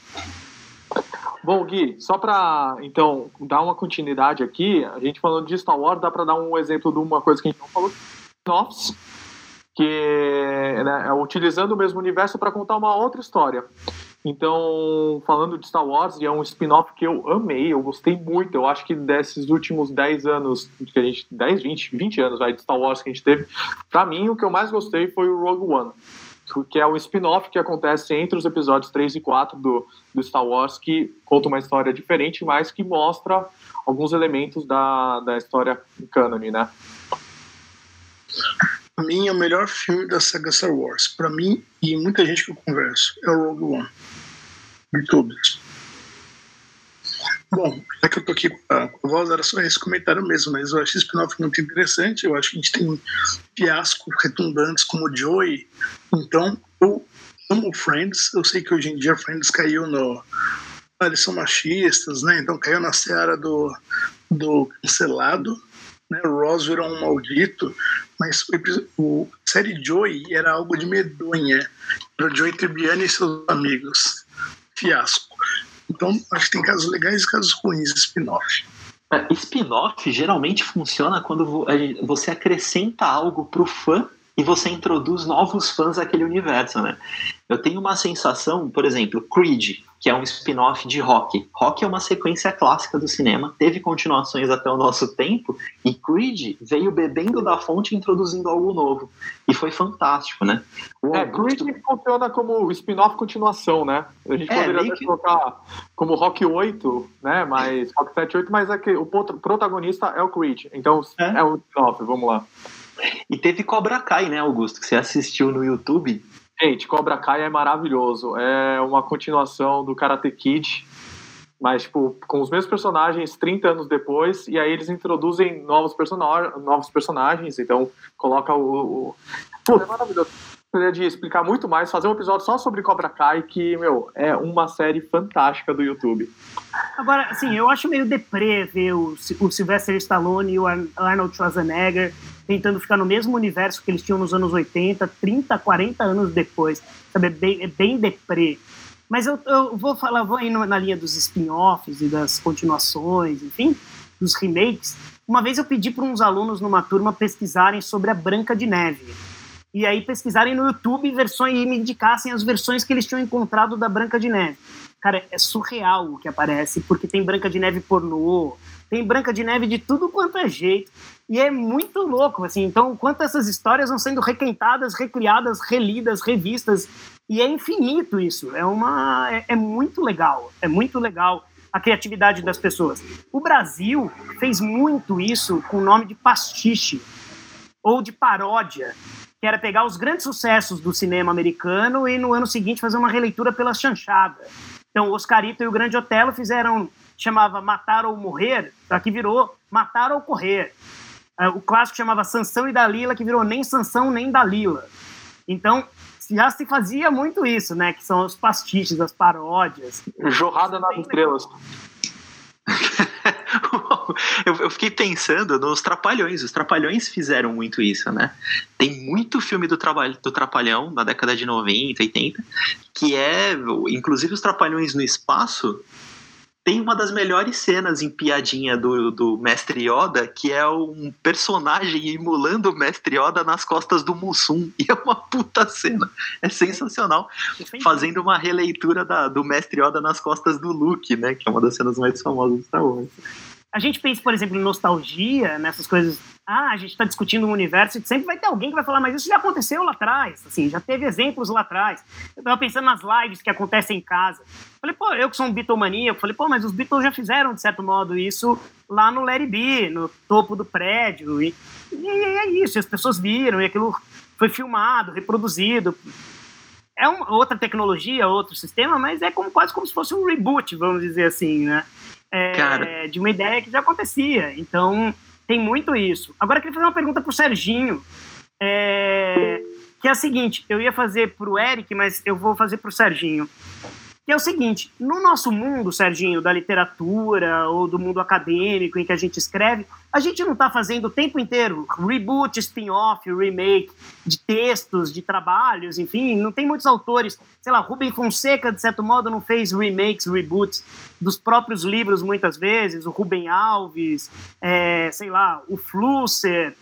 Bom, Gui, só pra, então, dar uma continuidade aqui, a gente falando de Star Wars, dá pra dar um exemplo de uma coisa que a gente não falou, spin-offs, que né, é utilizando o mesmo universo para contar uma outra história. Então, falando de Star Wars, é um spin-off que eu amei, eu gostei muito. Eu acho que desses últimos 10 anos, que a gente, 10, 20, 20 anos vai, de Star Wars que a gente teve, pra mim o que eu mais gostei foi o Rogue One. Que é um spin-off que acontece entre os episódios 3 e 4 do, do Star Wars, que conta uma história diferente, mas que mostra alguns elementos da, da história cânone, né? Pra mim, é o melhor filme da saga Star Wars. Pra mim, e muita gente que eu converso, é o Rogue One. Todos. Bom, já que eu tô aqui a, voz, era só esse comentário mesmo, mas eu acho esse spin-off muito interessante. Eu acho que a gente tem fiascos redundantes como Joey. Então, eu amo Friends. Eu sei que hoje em dia Friends caiu no. Ah, eles são machistas, né? Então caiu na seara do, do cancelado. Né? O Ross virou um maldito, mas o, o a série Joey era algo de medonha. O Joey Tribbiani e seus amigos. Fiasco. Então, acho que tem casos legais e casos ruins spin-off. É, Spin-off geralmente funciona quando você acrescenta algo pro fã e você introduz novos fãs àquele universo, né? Eu tenho uma sensação, por exemplo, Creed, que é um spin-off de Rock. Rock é uma sequência clássica do cinema, teve continuações até o nosso tempo, e Creed veio bebendo da fonte e introduzindo algo novo. E foi fantástico, né? O É, Augusto- Creed funciona como spin-off continuação, né? A gente É, poderia até que- colocar como Rock 8, né? Mas Rock 7 8, mas é que o protagonista é o Creed. Então É. é, um spin-off, vamos lá. E teve Cobra Kai, né, Augusto? Que você assistiu no YouTube. Gente, Cobra Kai é maravilhoso. É uma continuação do Karate Kid, mas tipo, com os mesmos personagens 30 anos depois, e aí eles introduzem novos, persona novos personagens, então coloca o. o... Pô, é maravilhoso. De explicar muito mais, fazer um episódio só sobre Cobra Kai, que, meu, é uma série fantástica do YouTube. Agora, assim, eu acho meio deprê ver o, o Sylvester Stallone e o Arnold Schwarzenegger tentando ficar no mesmo universo que eles tinham nos anos 80, 30, 40 anos depois. Sabe, é bem, é bem deprê. Mas eu, eu vou falar, vou ir na linha dos spin-offs e das continuações, enfim, dos remakes. Uma vez eu pedi para uns alunos numa turma pesquisarem sobre a Branca de Neve e aí pesquisarem no YouTube versões e me indicassem as versões que eles tinham encontrado da Branca de Neve. Cara, é surreal o que aparece, porque tem Branca de Neve pornô, tem Branca de Neve de tudo quanto é jeito. E é muito louco, assim. Então, quanto essas histórias vão sendo requentadas, recriadas, relidas, revistas. E é infinito isso. É uma. É, é muito legal. É muito legal a criatividade das pessoas. O Brasil fez muito isso com o nome de pastiche ou de paródia que era pegar os grandes sucessos do cinema americano e no ano seguinte fazer uma releitura pela chanchada. Então, Oscarito e o Grande Otelo fizeram, chamava Matar ou Morrer, que virou Matar ou Correr. É, o clássico chamava Sansão e Dalila, que virou Nem Sansão nem Dalila. Então, já se fazia muito isso, né? Que são os pastiches, as paródias. Jorrada nas estrelas. eu, fiquei pensando nos Trapalhões. Os Trapalhões fizeram muito isso, né? Tem muito filme do, trabalho, do Trapalhão na década de 90, 80, que é, inclusive, os Trapalhões no espaço tem uma das melhores cenas em piadinha do, do Mestre Yoda, que é um personagem emulando o Mestre Yoda nas costas do Mussum. E é uma puta cena. É sensacional. Fazendo uma releitura da, do Mestre Yoda nas costas do Luke, né? Que é uma das cenas mais famosas do Star Wars a gente pensa, por exemplo, em nostalgia, nessas coisas. Ah, a gente está discutindo um universo e sempre vai ter alguém que vai falar, mas isso já aconteceu lá atrás, assim, já teve exemplos lá atrás. Eu estava pensando nas lives que acontecem em casa. Falei, pô, eu que sou um Beatlemaníaco, falei, pô, mas os Beatles já fizeram, de certo modo, isso lá no Larry B, no topo do prédio. E, e é isso, as pessoas viram, e aquilo foi filmado, reproduzido. É uma, outra tecnologia, outro sistema, mas é como, quase como se fosse um reboot, vamos dizer assim, né? É, de uma ideia que já acontecia. Então, tem muito isso. Agora, eu queria fazer uma pergunta para o Serginho, é, que é a seguinte: eu ia fazer para o Eric, mas eu vou fazer para o Serginho que é o seguinte: no nosso mundo, Serginho, da literatura ou do mundo acadêmico em que a gente escreve, a gente não está fazendo o tempo inteiro reboot, spin-off, remake de textos, de trabalhos, enfim, não tem muitos autores. Sei lá, Rubem Fonseca, de certo modo, não fez remakes, reboots dos próprios livros muitas vezes, o Rubem Alves, é, sei lá, o Flusser.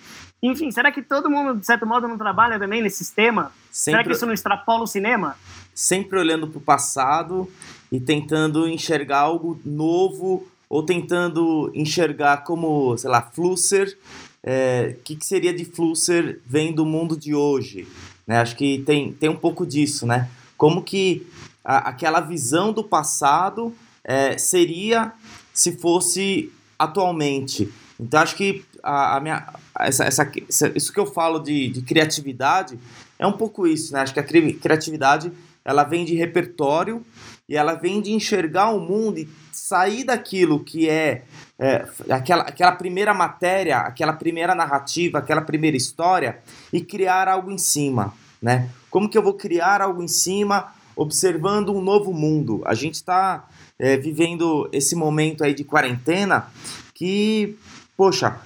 Enfim, será que todo mundo, de certo modo, não trabalha também nesse sistema? Sempre... Será que isso não extrapola o cinema? Sempre olhando para o passado e tentando enxergar algo novo ou tentando enxergar como, sei lá, Flusser, o é, que, que seria de Flusser vem do mundo de hoje? Né? Acho que tem, tem um pouco disso, né? Como que a, aquela visão do passado é, seria se fosse atualmente. Então acho que a, a minha, essa, essa, isso que eu falo de, de criatividade é um pouco isso, né? Acho que a criatividade ela vem de repertório e ela vem de enxergar o mundo e sair daquilo que é, é, aquela, aquela primeira matéria, aquela primeira narrativa, aquela primeira história e criar algo em cima, né? Como que eu vou criar algo em cima observando um novo mundo? A gente está é, vivendo esse momento aí de quarentena que, poxa,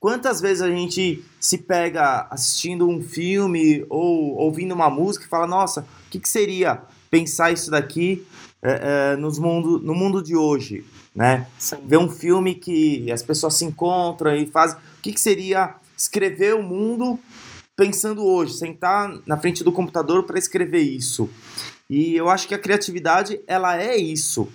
quantas vezes a gente se pega assistindo um filme ou ouvindo uma música e fala, nossa, o que, que seria pensar isso daqui é, é, nos mundo, no mundo de hoje, né? Sim. Ver um filme que as pessoas se encontram e fazem. O que, que seria escrever o mundo pensando hoje, sentar na frente do computador para escrever isso? E eu acho que a criatividade ela é isso.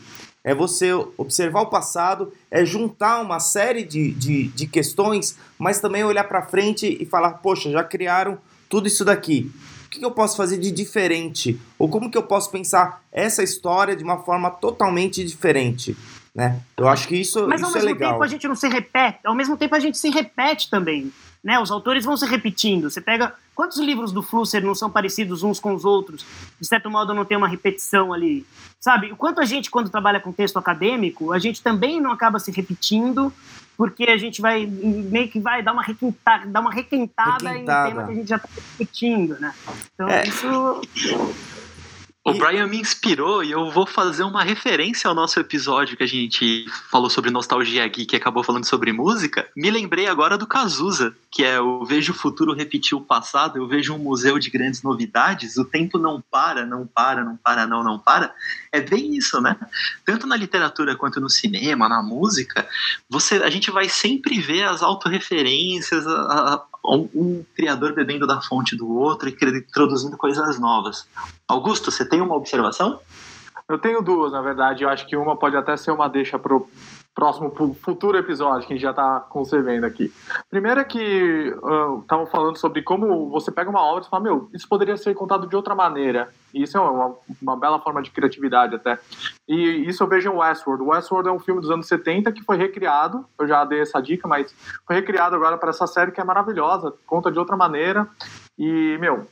É você observar o passado, é juntar uma série de, de, de questões, mas também olhar para frente e falar: poxa, já criaram tudo isso daqui que eu posso fazer de diferente? Ou como que eu posso pensar essa história de uma forma totalmente diferente? Né? Eu acho que isso, Mas isso ao é mesmo legal. tempo a gente não se repete, ao mesmo tempo a gente se repete também. Né? Os autores vão se repetindo. Você pega quantos livros do Flusser não são parecidos uns com os outros? De certo modo, não tem uma repetição ali, sabe? O quanto a gente, quando trabalha com texto acadêmico, a gente também não acaba se repetindo, porque a gente vai meio que vai dar uma requentada, dar uma requentada, Requentada. em tema que a gente já está repetindo, né? Então É. isso O E- Brian me inspirou e eu vou fazer uma referência ao nosso episódio que a gente falou sobre nostalgia geek e acabou falando sobre música. Me lembrei agora do Cazuza, que é o Vejo o futuro repetir o passado, eu vejo um museu de grandes novidades, o tempo não para, não para, não para, não, não para. É bem isso, né? Tanto na literatura quanto no cinema, na música, você, a gente vai sempre ver as autorreferências, a, a, um, um criador bebendo da fonte do outro e introduzindo coisas novas. Augusto, você tem uma observação? Eu tenho duas, na verdade. Eu acho que uma pode até ser uma deixa pro próximo, futuro episódio que a gente já tá concebendo aqui. Primeiro é que estavam falando sobre como você pega uma obra e fala, meu, isso poderia ser contado de outra maneira. E isso é uma, uma bela forma de criatividade até. E isso eu vejo em Westworld. Westworld é um filme dos anos 70 que foi recriado, eu já dei essa dica, mas foi recriado agora para essa série que é maravilhosa, conta de outra maneira. E, meu,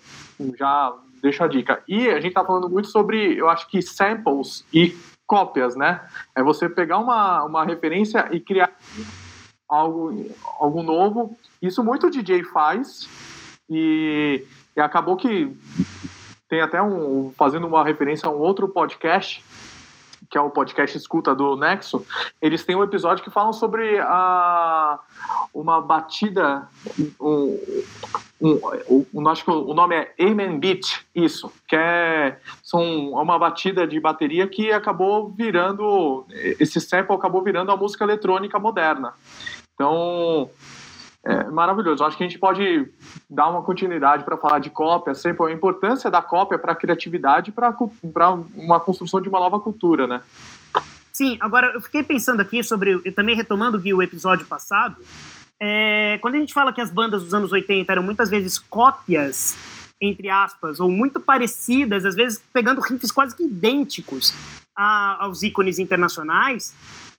já deixo a dica. E a gente tá falando muito sobre, eu acho que samples e cópias, né? É você pegar uma, uma referência e criar algo, algo novo. Isso muito DJ faz. E, e acabou que tem até um. Fazendo uma referência a um outro podcast, que é o podcast Escuta do Nexo, eles têm um episódio que falam sobre a, uma batida. Um, um, um, acho que o nome é Amen Beat, isso, que é são é uma batida de bateria que acabou virando esse sample acabou virando a música eletrônica moderna. Então, é maravilhoso. Acho que a gente pode dar uma continuidade para falar de cópia, sempre a importância da cópia para a criatividade, para uma construção de uma nova cultura, né? Sim, agora eu fiquei pensando aqui sobre, eu também retomando Gui, o episódio passado, é, quando a gente fala que as bandas dos anos 80 eram muitas vezes cópias, entre aspas, ou muito parecidas, às vezes pegando riffs quase que idênticos a, aos ícones internacionais,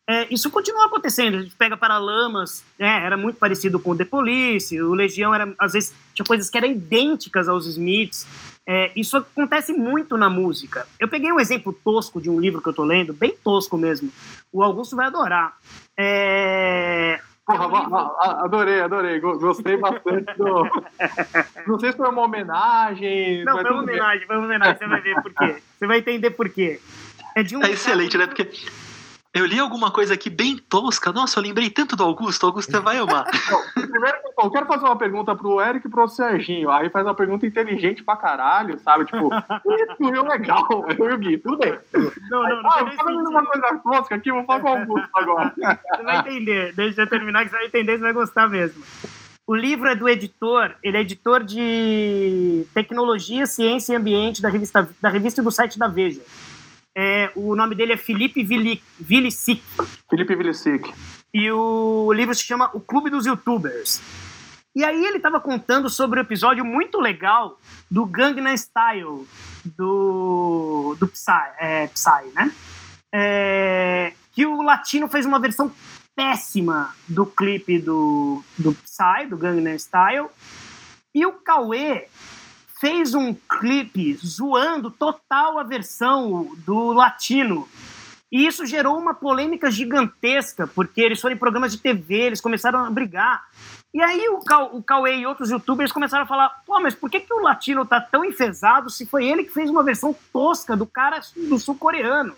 é, isso continua acontecendo. A gente pega Paralamas, né, era muito parecido com o The Police, o Legião era, às vezes tinha coisas que eram idênticas aos Smiths. É, isso acontece muito na música. Eu peguei um exemplo tosco de um livro que eu tô lendo, bem tosco mesmo. O Augusto vai adorar. É, Adorei, adorei. Gostei bastante do. Não sei se foi uma homenagem. Não, foi uma homenagem, foi uma homenagem. Você vai ver por quê. Você vai entender por quê. É, de um é excelente, né? Porque eu li alguma coisa aqui bem tosca. Nossa, eu lembrei tanto do Augusto. Augusto, você vai amar. Não, primeiro, eu quero fazer uma pergunta pro Eric e pro Serginho. Aí faz uma pergunta inteligente pra caralho, sabe? Tipo, isso é legal. Eu e o Gui, tudo bem. Não, não, não. Ah, eu uma coisa tosca aqui, vou falar com o Augusto agora. Você vai entender. Deixa eu terminar que você vai entender, você vai gostar mesmo. O livro é do editor, ele é editor de tecnologia, ciência e ambiente da revista, da revista e do site da Veja. É, o nome dele é Felipe Vilicic. Felipe Vilicic. E o livro se chama O Clube dos Youtubers. E aí ele estava contando sobre um episódio muito legal do Gangnam Style, do, do Psy, é, Psy né? É, que o Latino fez uma versão péssima do clipe do, do Psy, do Gangnam Style. E o Cauê fez um clipe zoando total a versão do latino. E isso gerou uma polêmica gigantesca, porque eles foram em programas de TV, eles começaram a brigar. E aí o, Cal, o Cauê e outros youtubers começaram a falar: pô, mas por que, que o latino tá tão enfesado se foi ele que fez uma versão tosca do cara do sul-coreano?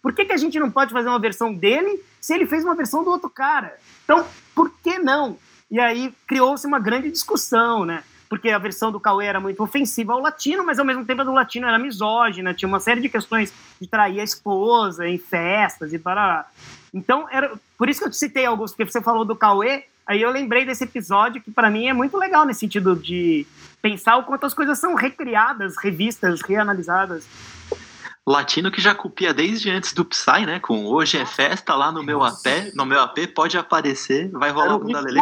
Por que, que a gente não pode fazer uma versão dele se ele fez uma versão do outro cara? Então, por que não? E aí criou-se uma grande discussão, né? Porque a versão do Cauê era muito ofensiva ao latino, mas ao mesmo tempo a do latino era misógina, tinha uma série de questões de trair a esposa em festas e para Então, era por isso que eu te citei, Augusto, porque você falou do Cauê, aí eu lembrei desse episódio que para mim é muito legal nesse sentido de pensar o quanto as coisas são recriadas, revistas, reanalisadas. Latino que já copia desde antes do Psy, né? Com hoje é festa lá no meu AP, no meu AP pode aparecer, vai rolar o da Lele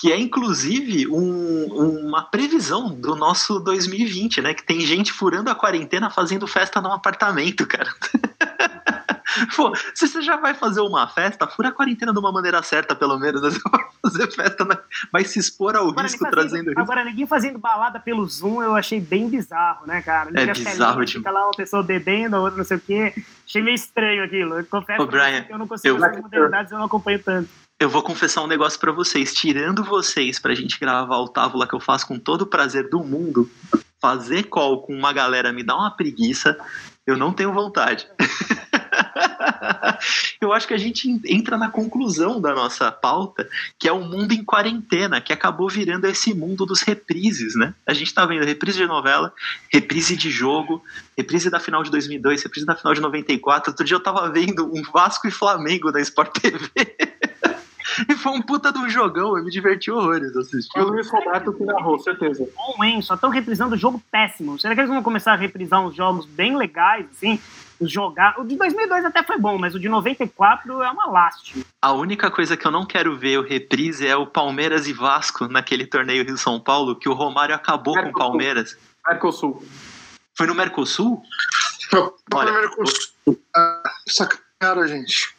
que é inclusive um, uma previsão do nosso 2020, né? Que tem gente furando a quarentena fazendo festa num apartamento, cara. Pô, se você já vai fazer uma festa, fura a quarentena de uma maneira certa, pelo menos. Né? fazer festa, na... vai se expor ao Agora, risco fazendo, trazendo risco. agora, ninguém fazendo balada pelo Zoom, eu achei bem bizarro, né, cara? É Liga a bizarro, tipo- Fica lá uma pessoa bebendo, a outra não sei o quê. Achei meio estranho aquilo. Eu confesso Ô, você Brian, que eu não consigo eu- essas modernidades, eu não acompanho tanto. Eu vou confessar um negócio pra vocês. Tirando vocês pra gente gravar o Távola que eu faço com todo o prazer do mundo, fazer call com uma galera me dá uma preguiça. Eu não tenho vontade. eu acho que a gente entra na conclusão da nossa pauta, que é o mundo em quarentena, que acabou virando esse mundo dos reprises, né? A gente tá vendo reprise de novela, reprise de jogo, reprise da final de 2002, reprise da final de 94. Outro dia eu tava vendo um Vasco e Flamengo da Sport TV. E foi um puta de um jogão, eu me diverti horrores Foi o assistindo. Luiz Roberto que narrou, certeza. Bom, hein? Só estão reprisando jogo péssimo. Será que eles vão começar a reprisar uns jogos bem legais, assim? Jogar. O de 2002 até foi bom, mas o de 94 é uma lástima. A única coisa que eu não quero ver o reprise é o Palmeiras e Vasco naquele torneio Rio-São Paulo, que o Romário acabou com o Palmeiras. Mercosul. Foi no Mercosul? Foi o Olha, curso. Ah, sacanearam a gente.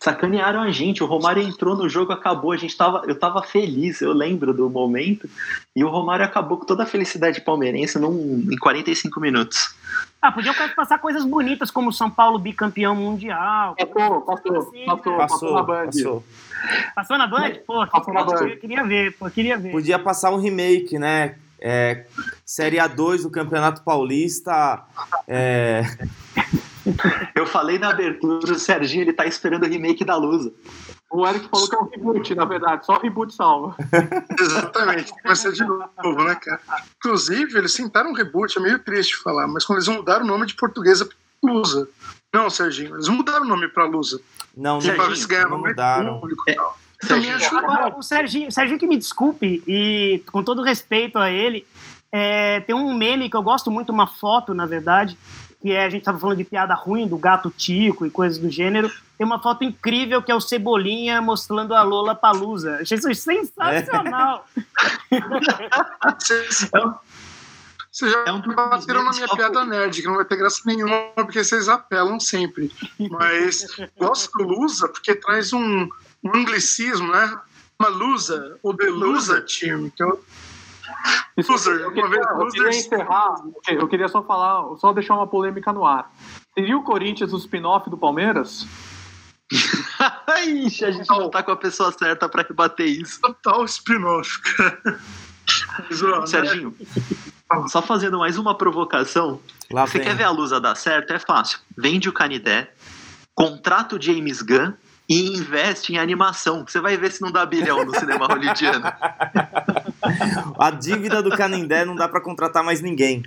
Sacanearam a gente, o Romário entrou no jogo, acabou, a gente tava, eu tava feliz, eu lembro do momento, e o Romário acabou com toda a felicidade palmeirense num, em 45 minutos. Ah, podiam passar coisas bonitas como o São Paulo bicampeão mundial. Passou, passou, Assim, passou, né? passou na Passou, Band. passou. Passou na Band? Pô, Passou na Band. eu queria ver, pô, queria ver. Podia passar um remake, né? É, Série A2 do Campeonato Paulista. É, Eu falei na abertura, o Serginho ele tá esperando o remake da Lusa. O Eric falou que é um reboot, na verdade. Só reboot salva. Exatamente. Começar de novo, né, cara? Inclusive, eles tentaram um reboot, é meio triste falar, mas quando eles mudaram o nome de portuguesa pra Lusa. Não, Serginho, eles mudaram o nome pra Lusa. não, não, Serginho, Pra ganhava não mudaram. público também Serginho, Agora, o Serginho, Serginho que me desculpe, e com todo respeito a ele, é, tem um meme que eu gosto muito, uma foto, na verdade, que é, a gente tava falando de piada ruim, do gato tico e coisas do gênero. Tem uma foto incrível que é o Cebolinha mostrando a Lola Palusa. Achei isso sensacional. Vocês vocês já É um bateram na memes minha piada nerd, que não vai ter graça nenhuma, porque vocês apelam sempre. Mas gosto do Lusa porque traz um, um anglicismo, né? Uma lusa, ou The Lusa Team. Eu, Isso, Loser, eu, uma queria, vez, eu queria encerrar. Eu queria só falar, só deixar uma polêmica no ar. Seria o Corinthians o spin-off do Palmeiras? Ixi, a gente não tá com a pessoa certa pra rebater isso. total spin-off, cara. Né? Serginho, só fazendo mais uma provocação. Lá Você vem. quer ver a Lusa dar certo? É fácil. Vende o Canidé, contrata o James Gunn e investe em animação. Você vai ver se não dá bilhão no cinema hollywoodiano. A dívida do Canindé não dá pra contratar mais ninguém.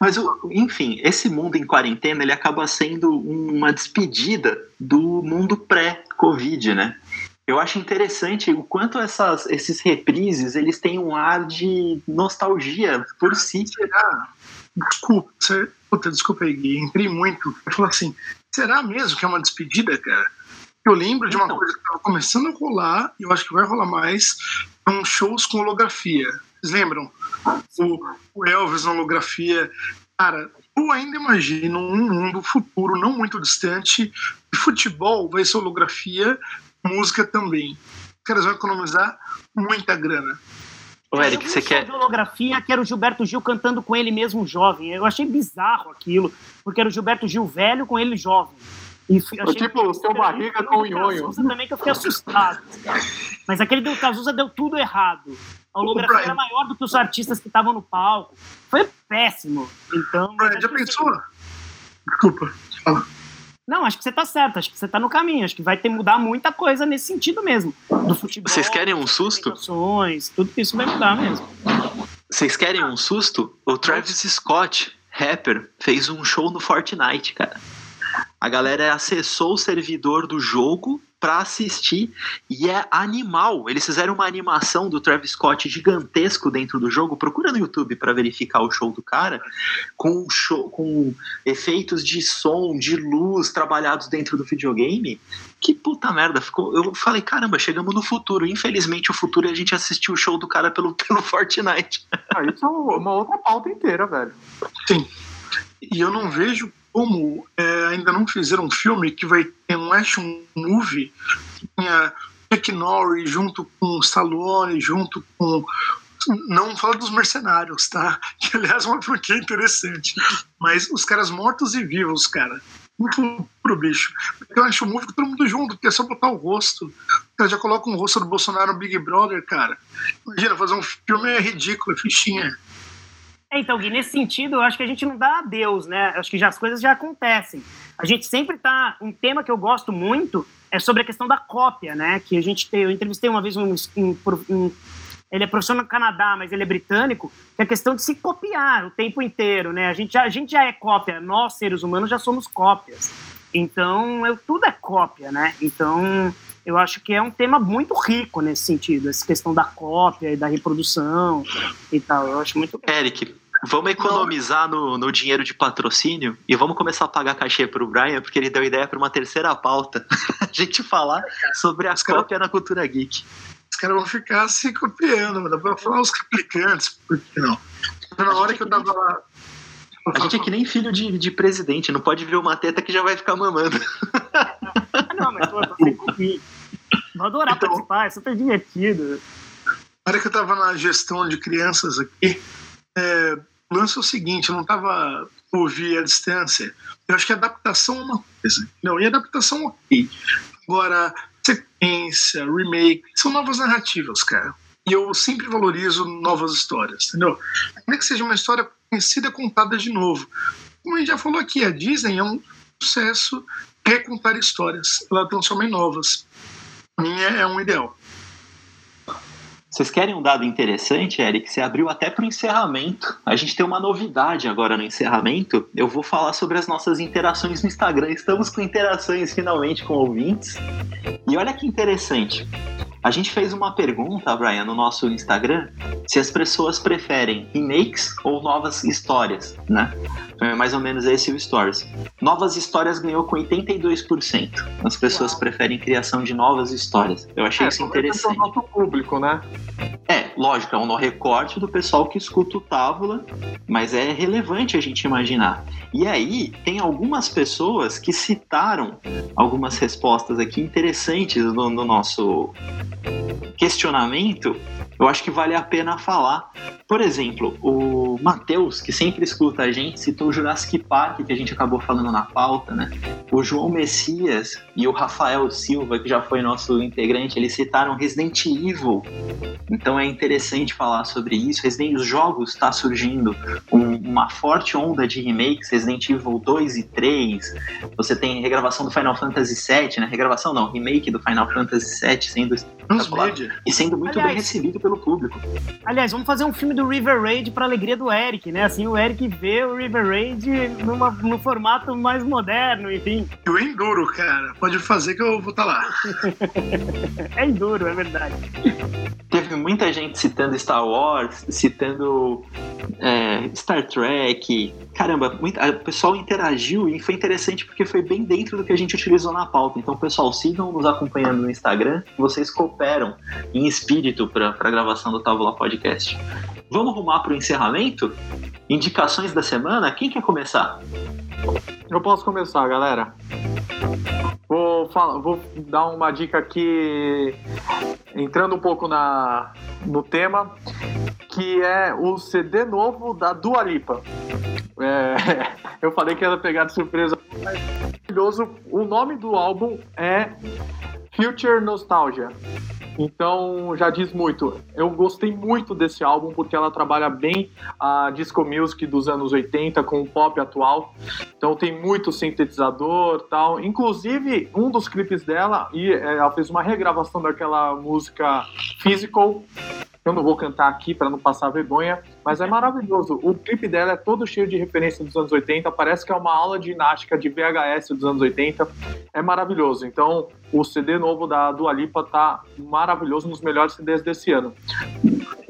Mas, enfim, esse mundo em quarentena, ele acaba sendo uma despedida do mundo pré-Covid, né? Eu acho interessante o quanto essas, esses reprises, eles têm um ar de nostalgia por si. será? Desculpa, você- puta, desculpa aí, Gui, entrei muito. Eu falei assim, será mesmo que é uma despedida, cara? Eu lembro de uma Então. coisa que estava começando a rolar, e eu acho que vai rolar mais, são shows com holografia. Vocês lembram? O, o Elvis na holografia. Cara, eu ainda imagino um mundo futuro não muito distante, de futebol vai ser holografia, música também. Os caras vão economizar muita grana. Ô, Eric, você show quer. de holografia que era o Gilberto Gil cantando com ele mesmo jovem. Eu achei bizarro aquilo, porque era o Gilberto Gil velho com ele jovem. E fui- achei tipo o seu barriga com o nhonho. Cazuza também que eu fiquei assustado. Mas aquele do Cazuza deu tudo errado. A holografia Brian. era maior do que os artistas que estavam no palco. Foi péssimo. Então, Brian, já que pensou? Desculpa, fala. Não, acho que você tá certo, acho que você tá no caminho, acho que vai ter que mudar muita coisa nesse sentido mesmo. Do futebol. Vocês querem um susto? Tudo isso vai mudar mesmo. Vocês querem um susto? O Travis Scott, rapper, fez um show no Fortnite, cara. A galera acessou o servidor do jogo pra assistir e é animal. Eles fizeram uma animação do Travis Scott gigantesco dentro do jogo. Procura no YouTube pra verificar o show do cara, com show, com efeitos de som, de luz trabalhados dentro do videogame. Que puta merda, ficou. Eu falei, caramba, chegamos no futuro. Infelizmente, o futuro é a gente assistir o show do cara pelo, pelo Fortnite. Ah, isso é uma outra pauta inteira, velho. E eu não vejo como é, ainda não fizeram um filme que vai ter um action movie que tenha Jack Norris, junto com Stallone, junto com não fala dos mercenários, tá? Que aliás é uma franquia interessante. Mas os caras mortos e vivos, cara. Muito pro bicho. Eu acho um movie com todo mundo junto, porque é só botar o rosto. Ela já coloca um rosto do Bolsonaro no Big Brother, cara. Imagina, fazer um filme é ridículo, é fichinha. É, então, Gui, nesse sentido, eu acho que a gente não dá adeus, né? Eu acho que já as coisas já acontecem. A gente sempre tá. Um tema que eu gosto muito é sobre a questão da cópia, né? Que a gente tem. Eu entrevistei uma vez um, um, um ele é professor no Canadá, mas ele é britânico, que é a questão de se copiar o tempo inteiro, né? A gente já, a gente já é cópia, nós, seres humanos, já somos cópias. Então, eu, tudo é cópia, né? Então, eu acho que é um tema muito rico nesse sentido, essa questão da cópia e da reprodução e tal. Eu acho muito. Eric, vamos economizar no, no dinheiro de patrocínio e vamos começar a pagar cachê para o Brian, porque ele deu ideia para uma terceira pauta. a gente falar sobre a cópia na cultura geek caras vão ficar se copiando, dá pra falar os replicantes, por que não? Na hora que eu tava lá. A gente é que nem filho de, de presidente, não pode ver uma teta que já vai ficar mamando. não, mas pô, Vou adorar então, participar, é super divertido. Na hora que eu tava na gestão de crianças aqui, é, o lance é o seguinte, eu não tava ouvir à distância. Eu acho que adaptação é uma coisa. Não, e adaptação ok. Agora, sequência, remake, são novas narrativas, cara. E eu sempre valorizo novas histórias, entendeu? Ainda que seja uma história conhecida contada de novo. Como a gente já falou aqui, a Disney é um sucesso recontar histórias. Ela transforma em novas. A minha é um ideal. Vocês querem um dado interessante, Eric? Você abriu até para o encerramento. A gente tem uma novidade agora no encerramento. Eu vou falar sobre as nossas interações no Instagram. Estamos com interações finalmente com ouvintes. E olha que interessante. A gente fez uma pergunta, Brian, no nosso Instagram, se as pessoas preferem remakes ou novas histórias, né? É mais ou menos esse o Stories. Novas histórias ganhou com 82%. As pessoas Uau. preferem criação de novas histórias. Eu achei é, isso interessante. É o nosso público, né? É, lógico, é um recorte do pessoal que escuta o Távola, mas é relevante a gente imaginar. E aí, tem algumas pessoas que citaram algumas respostas aqui interessantes no, no nosso questionamento, eu acho que vale a pena falar. Por exemplo, o Matheus, que sempre escuta a gente, citou o Jurassic Park, que a gente acabou falando na pauta, né? O João Messias e o Rafael Silva, que já foi nosso integrante, eles citaram Resident Evil. Então é interessante falar sobre isso. Resident os jogos está surgindo um, uma forte onda de remakes, Resident Evil 2 e 3. Você tem regravação do Final Fantasy VII, né? Regravação não, remake do Final Fantasy VII sendo e sendo muito aliás, bem recebido pelo público. Aliás, vamos fazer um filme do River Raid para alegria do Eric, né? Assim, o Eric vê o River Raid numa, no formato mais moderno, enfim. O Enduro, cara. Pode fazer que eu vou estar tá lá. é Enduro, é verdade. Teve muita gente citando Star Wars, citando é, Star Trek. Caramba, muito, o pessoal interagiu e foi interessante porque foi bem dentro do que a gente utilizou na pauta. Então, pessoal, sigam nos acompanhando no Instagram. Vocês cooperam em espírito para a gravação do Távola Podcast. Vamos arrumar para o encerramento? Indicações da semana? Quem quer começar? Eu posso começar, galera. Vou, falar, vou dar uma dica aqui, entrando um pouco na, no tema, que é o CD novo da Dua Lipa. É, eu falei que ia pegar de surpresa. Maravilhoso. O nome do álbum é Future Nostalgia. Então já diz muito. Eu gostei muito desse álbum porque ela trabalha bem a disco music dos anos 80 com o pop atual. Então tem muito sintetizador, tal. Inclusive um dos clipes dela e é, ela fez uma regravação daquela música Physical eu não vou cantar aqui para não passar vergonha, mas é maravilhoso. O clipe dela é todo cheio de referência dos anos 80, parece que é uma aula de ginástica de VHS dos anos 80. É maravilhoso. Então, o CD novo da Dua Lipa tá maravilhoso, um dos melhores CDs desse ano.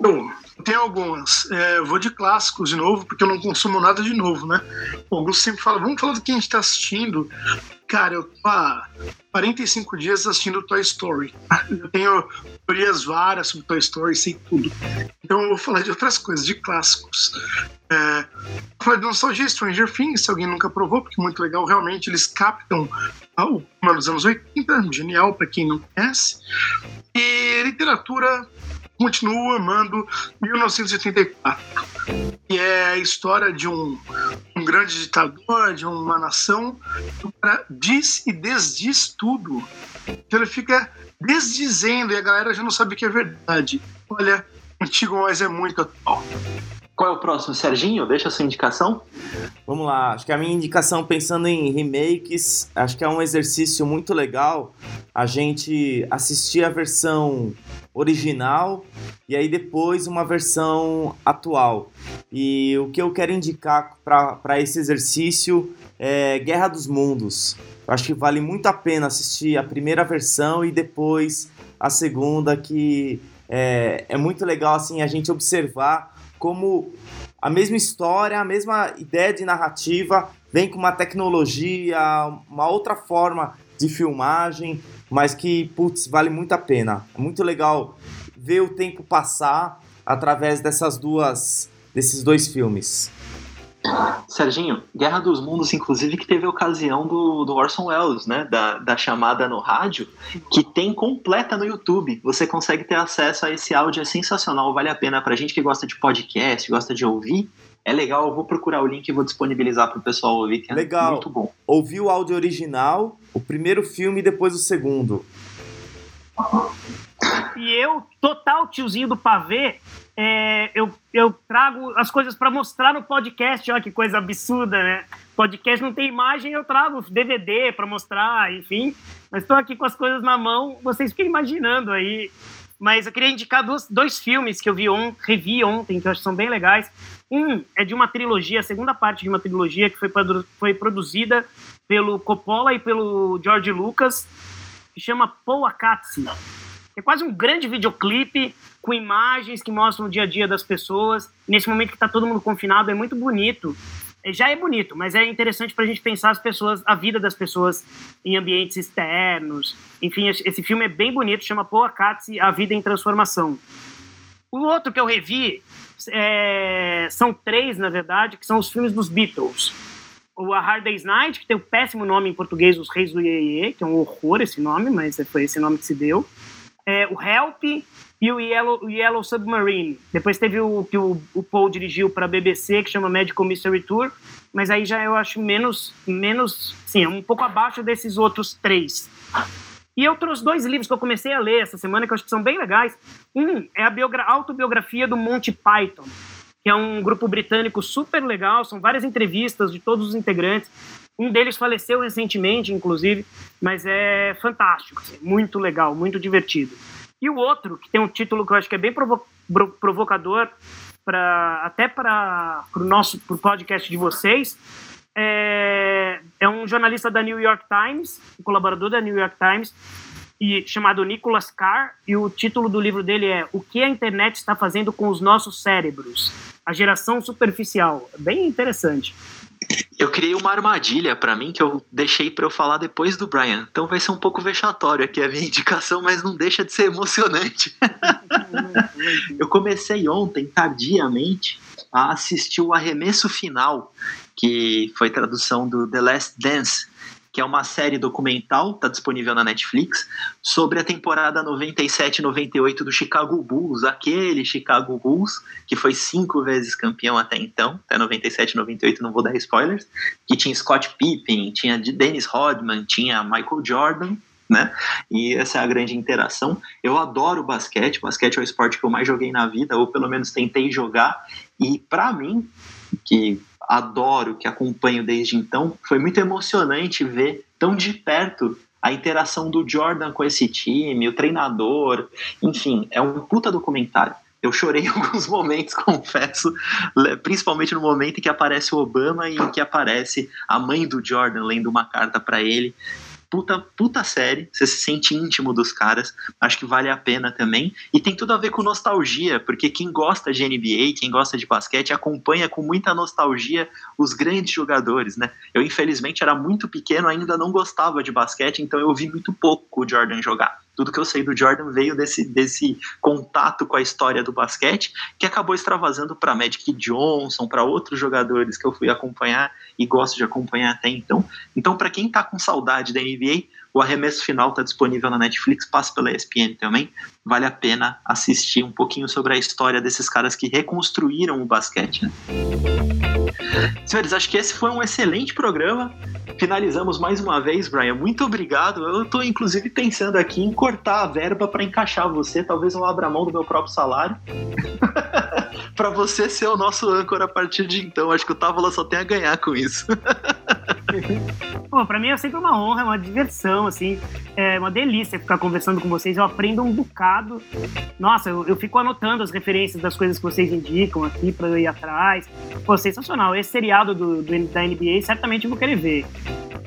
Eu, Tem algumas. É, eu vou de clássicos de novo, porque eu não consumo nada de novo, né? O Augusto sempre fala, vamos falar do que a gente está assistindo. Cara, eu tô há 45 dias assistindo Toy Story. Eu tenho teorias várias sobre Toy Story, sei tudo. Então eu vou falar de outras coisas, de clássicos. É, falar de nostalgia, Stranger Things, se alguém nunca provou, porque é muito legal. Realmente eles captam o clima dos anos 80, genial para quem não conhece. E literatura continuo amando 1984, que é a história de um, um grande ditador, de uma nação, que o cara diz e desdiz tudo. Então ele fica desdizendo e a galera já não sabe o que é verdade. Olha, antigo, mas é muito atual. Qual é o próximo? Serginho, deixa a sua indicação. Vamos lá, acho que a minha indicação, pensando em remakes, acho que é um exercício muito legal a gente assistir a versão original e aí depois uma versão atual. E o que eu quero indicar para esse exercício é Guerra dos Mundos. Eu acho que vale muito a pena assistir a primeira versão e depois a segunda, que é, é muito legal assim a gente observar como a mesma história, a mesma ideia de narrativa vem com uma tecnologia, uma outra forma de filmagem, mas que, putz, vale muito a pena. É muito legal ver o tempo passar através dessas duas, desses dois filmes. Serginho, Guerra dos Mundos, inclusive, que teve a ocasião do, do Orson Welles, né? Da, da chamada no rádio, que tem completa no YouTube. Você consegue ter acesso a esse áudio, é sensacional, vale a pena pra gente que gosta de podcast, gosta de ouvir. É legal, eu vou procurar o link e vou disponibilizar pro pessoal ouvir, que é legal. muito bom. Ouvir o áudio original, o primeiro filme e depois o segundo. E eu, total tiozinho do pavê, é, eu, eu trago as coisas para mostrar no podcast. Olha que coisa absurda, né? Podcast não tem imagem, eu trago DVD para mostrar, enfim. Mas estou aqui com as coisas na mão, vocês ficam imaginando aí. Mas eu queria indicar dois, dois filmes que eu vi on, revi ontem, que eu acho que são bem legais. Um é de uma trilogia, a segunda parte de uma trilogia que foi, foi produzida pelo Coppola e pelo George Lucas, que chama Pouakatsi é quase um grande videoclipe com imagens que mostram o dia a dia das pessoas. Nesse momento que está todo mundo confinado, é muito bonito. É, já é bonito, mas é interessante para a gente pensar as pessoas, a vida das pessoas em ambientes externos. Enfim, esse filme é bem bonito, chama Poa Katsi, A Vida em Transformação. O outro que eu revi é, são três, na verdade, que são os filmes dos Beatles. O A Hard Day's Night, que tem o péssimo nome em português, Os Reis do Iê, que é um horror esse nome, mas foi esse nome que se deu é, o Help e o Yellow, Yellow Submarine. Depois teve o que o, o Paul dirigiu para a BBC, que chama Medical Mystery Tour, mas aí já eu acho menos, menos, sim, um pouco abaixo desses outros três. E eu trouxe dois livros que eu comecei a ler essa semana que eu acho que são bem legais. Um é a autobiografia do Monty Python, que é um grupo britânico super legal, são várias entrevistas de todos os integrantes. Um deles faleceu recentemente, inclusive, mas é fantástico, assim, muito legal, muito divertido. E o outro, que tem um título que eu acho que é bem provo provocador, pra, até para o nosso pro podcast de vocês, é, é um jornalista da New York Times, um colaborador da New York Times, e chamado Nicholas Carr, e o título do livro dele é O que a internet está fazendo com os nossos cérebros? A geração superficial. Bem interessante. Eu criei uma armadilha para mim que eu deixei para eu falar depois do Brian. Então vai ser um pouco vexatório aqui a minha indicação, mas não deixa de ser emocionante. eu comecei ontem, tardiamente, a assistir o arremesso final, que foi tradução do The Last Dance, que é uma série documental, está disponível na Netflix, sobre a temporada 97-98 do Chicago Bulls, aquele Chicago Bulls que foi cinco vezes campeão até então, até 97-98, não vou dar spoilers, que tinha Scott Pippen, tinha Dennis Rodman, tinha Michael Jordan, né? E essa é a grande interação. Eu adoro basquete, basquete é o esporte que eu mais joguei na vida, ou pelo menos tentei jogar, e para mim, que adoro, que acompanho desde então, foi muito emocionante ver tão de perto a interação do Jordan com esse time, o treinador, enfim, é um puta documentário. Eu chorei em alguns momentos, confesso, principalmente no momento em que aparece o Obama e em que aparece a mãe do Jordan lendo uma carta para ele. Puta, puta série, você se sente íntimo dos caras, acho que vale a pena também. E tem tudo a ver com nostalgia, porque quem gosta de NBA, quem gosta de basquete, acompanha com muita nostalgia os grandes jogadores, né? Eu, infelizmente, era muito pequeno, ainda não gostava de basquete, então eu vi muito pouco o Jordan jogar. Tudo que eu sei do Jordan veio desse, desse contato com a história do basquete, que acabou extravasando para Magic Johnson, para outros jogadores que eu fui acompanhar e gosto de acompanhar até então. Então, para quem está com saudade da NBA, o arremesso final está disponível na Netflix, passa pela ESPN também. Vale a pena assistir um pouquinho sobre a história desses caras que reconstruíram o basquete. Né? Senhores, acho que esse foi um excelente programa. Finalizamos mais uma vez, Brian. Muito obrigado. Eu estou inclusive pensando aqui em cortar a verba para encaixar você. Talvez eu abra mão do meu próprio salário. para você ser o nosso âncora a partir de então. Acho que o Távola só tem a ganhar com isso. Pô, pra mim é sempre uma honra, uma diversão, assim. É uma delícia ficar conversando com vocês. Eu aprendo um bocado. Nossa, eu, eu fico anotando as referências das coisas que vocês indicam aqui pra eu ir atrás. Pô, sensacional. Esse seriado do, do da NBA certamente eu vou querer ver.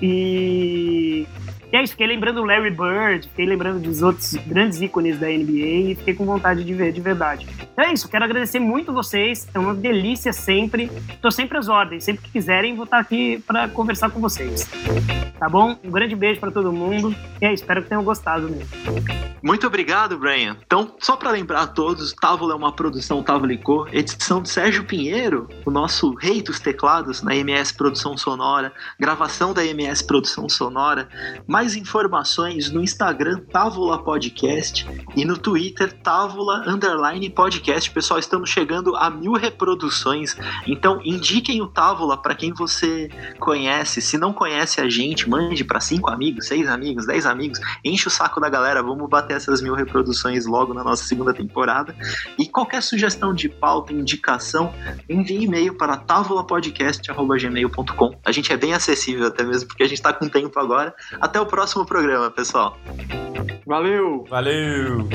E e é isso, fiquei lembrando o Larry Bird, fiquei lembrando dos outros grandes ícones da NBA e fiquei com vontade de ver de verdade. Então é isso, quero agradecer muito vocês, é uma delícia sempre. Tô sempre às ordens, sempre que quiserem, vou estar aqui para conversar com vocês. Tá bom? Um grande beijo para todo mundo e é, espero que tenham gostado mesmo. Muito obrigado, Brian. Então, só para lembrar a todos, Távola é uma produção Távola edição de Sérgio Pinheiro, o nosso rei dos teclados na MS Produção Sonora, gravação da MS Produção Sonora, mais mais informações no Instagram Távola Podcast e no Twitter Távola Underline Podcast. Pessoal, estamos chegando a mil reproduções, então indiquem o Távola para quem você conhece. Se não conhece a gente, mande para cinco amigos, seis amigos, dez amigos, enche o saco da galera. Vamos bater essas mil reproduções logo na nossa segunda temporada. E qualquer sugestão de pauta, indicação, envie e-mail para tavolapodcast.gmail.com. A gente é bem acessível até mesmo porque a gente está com tempo agora. Até o próximo programa, pessoal. Valeu! Valeu!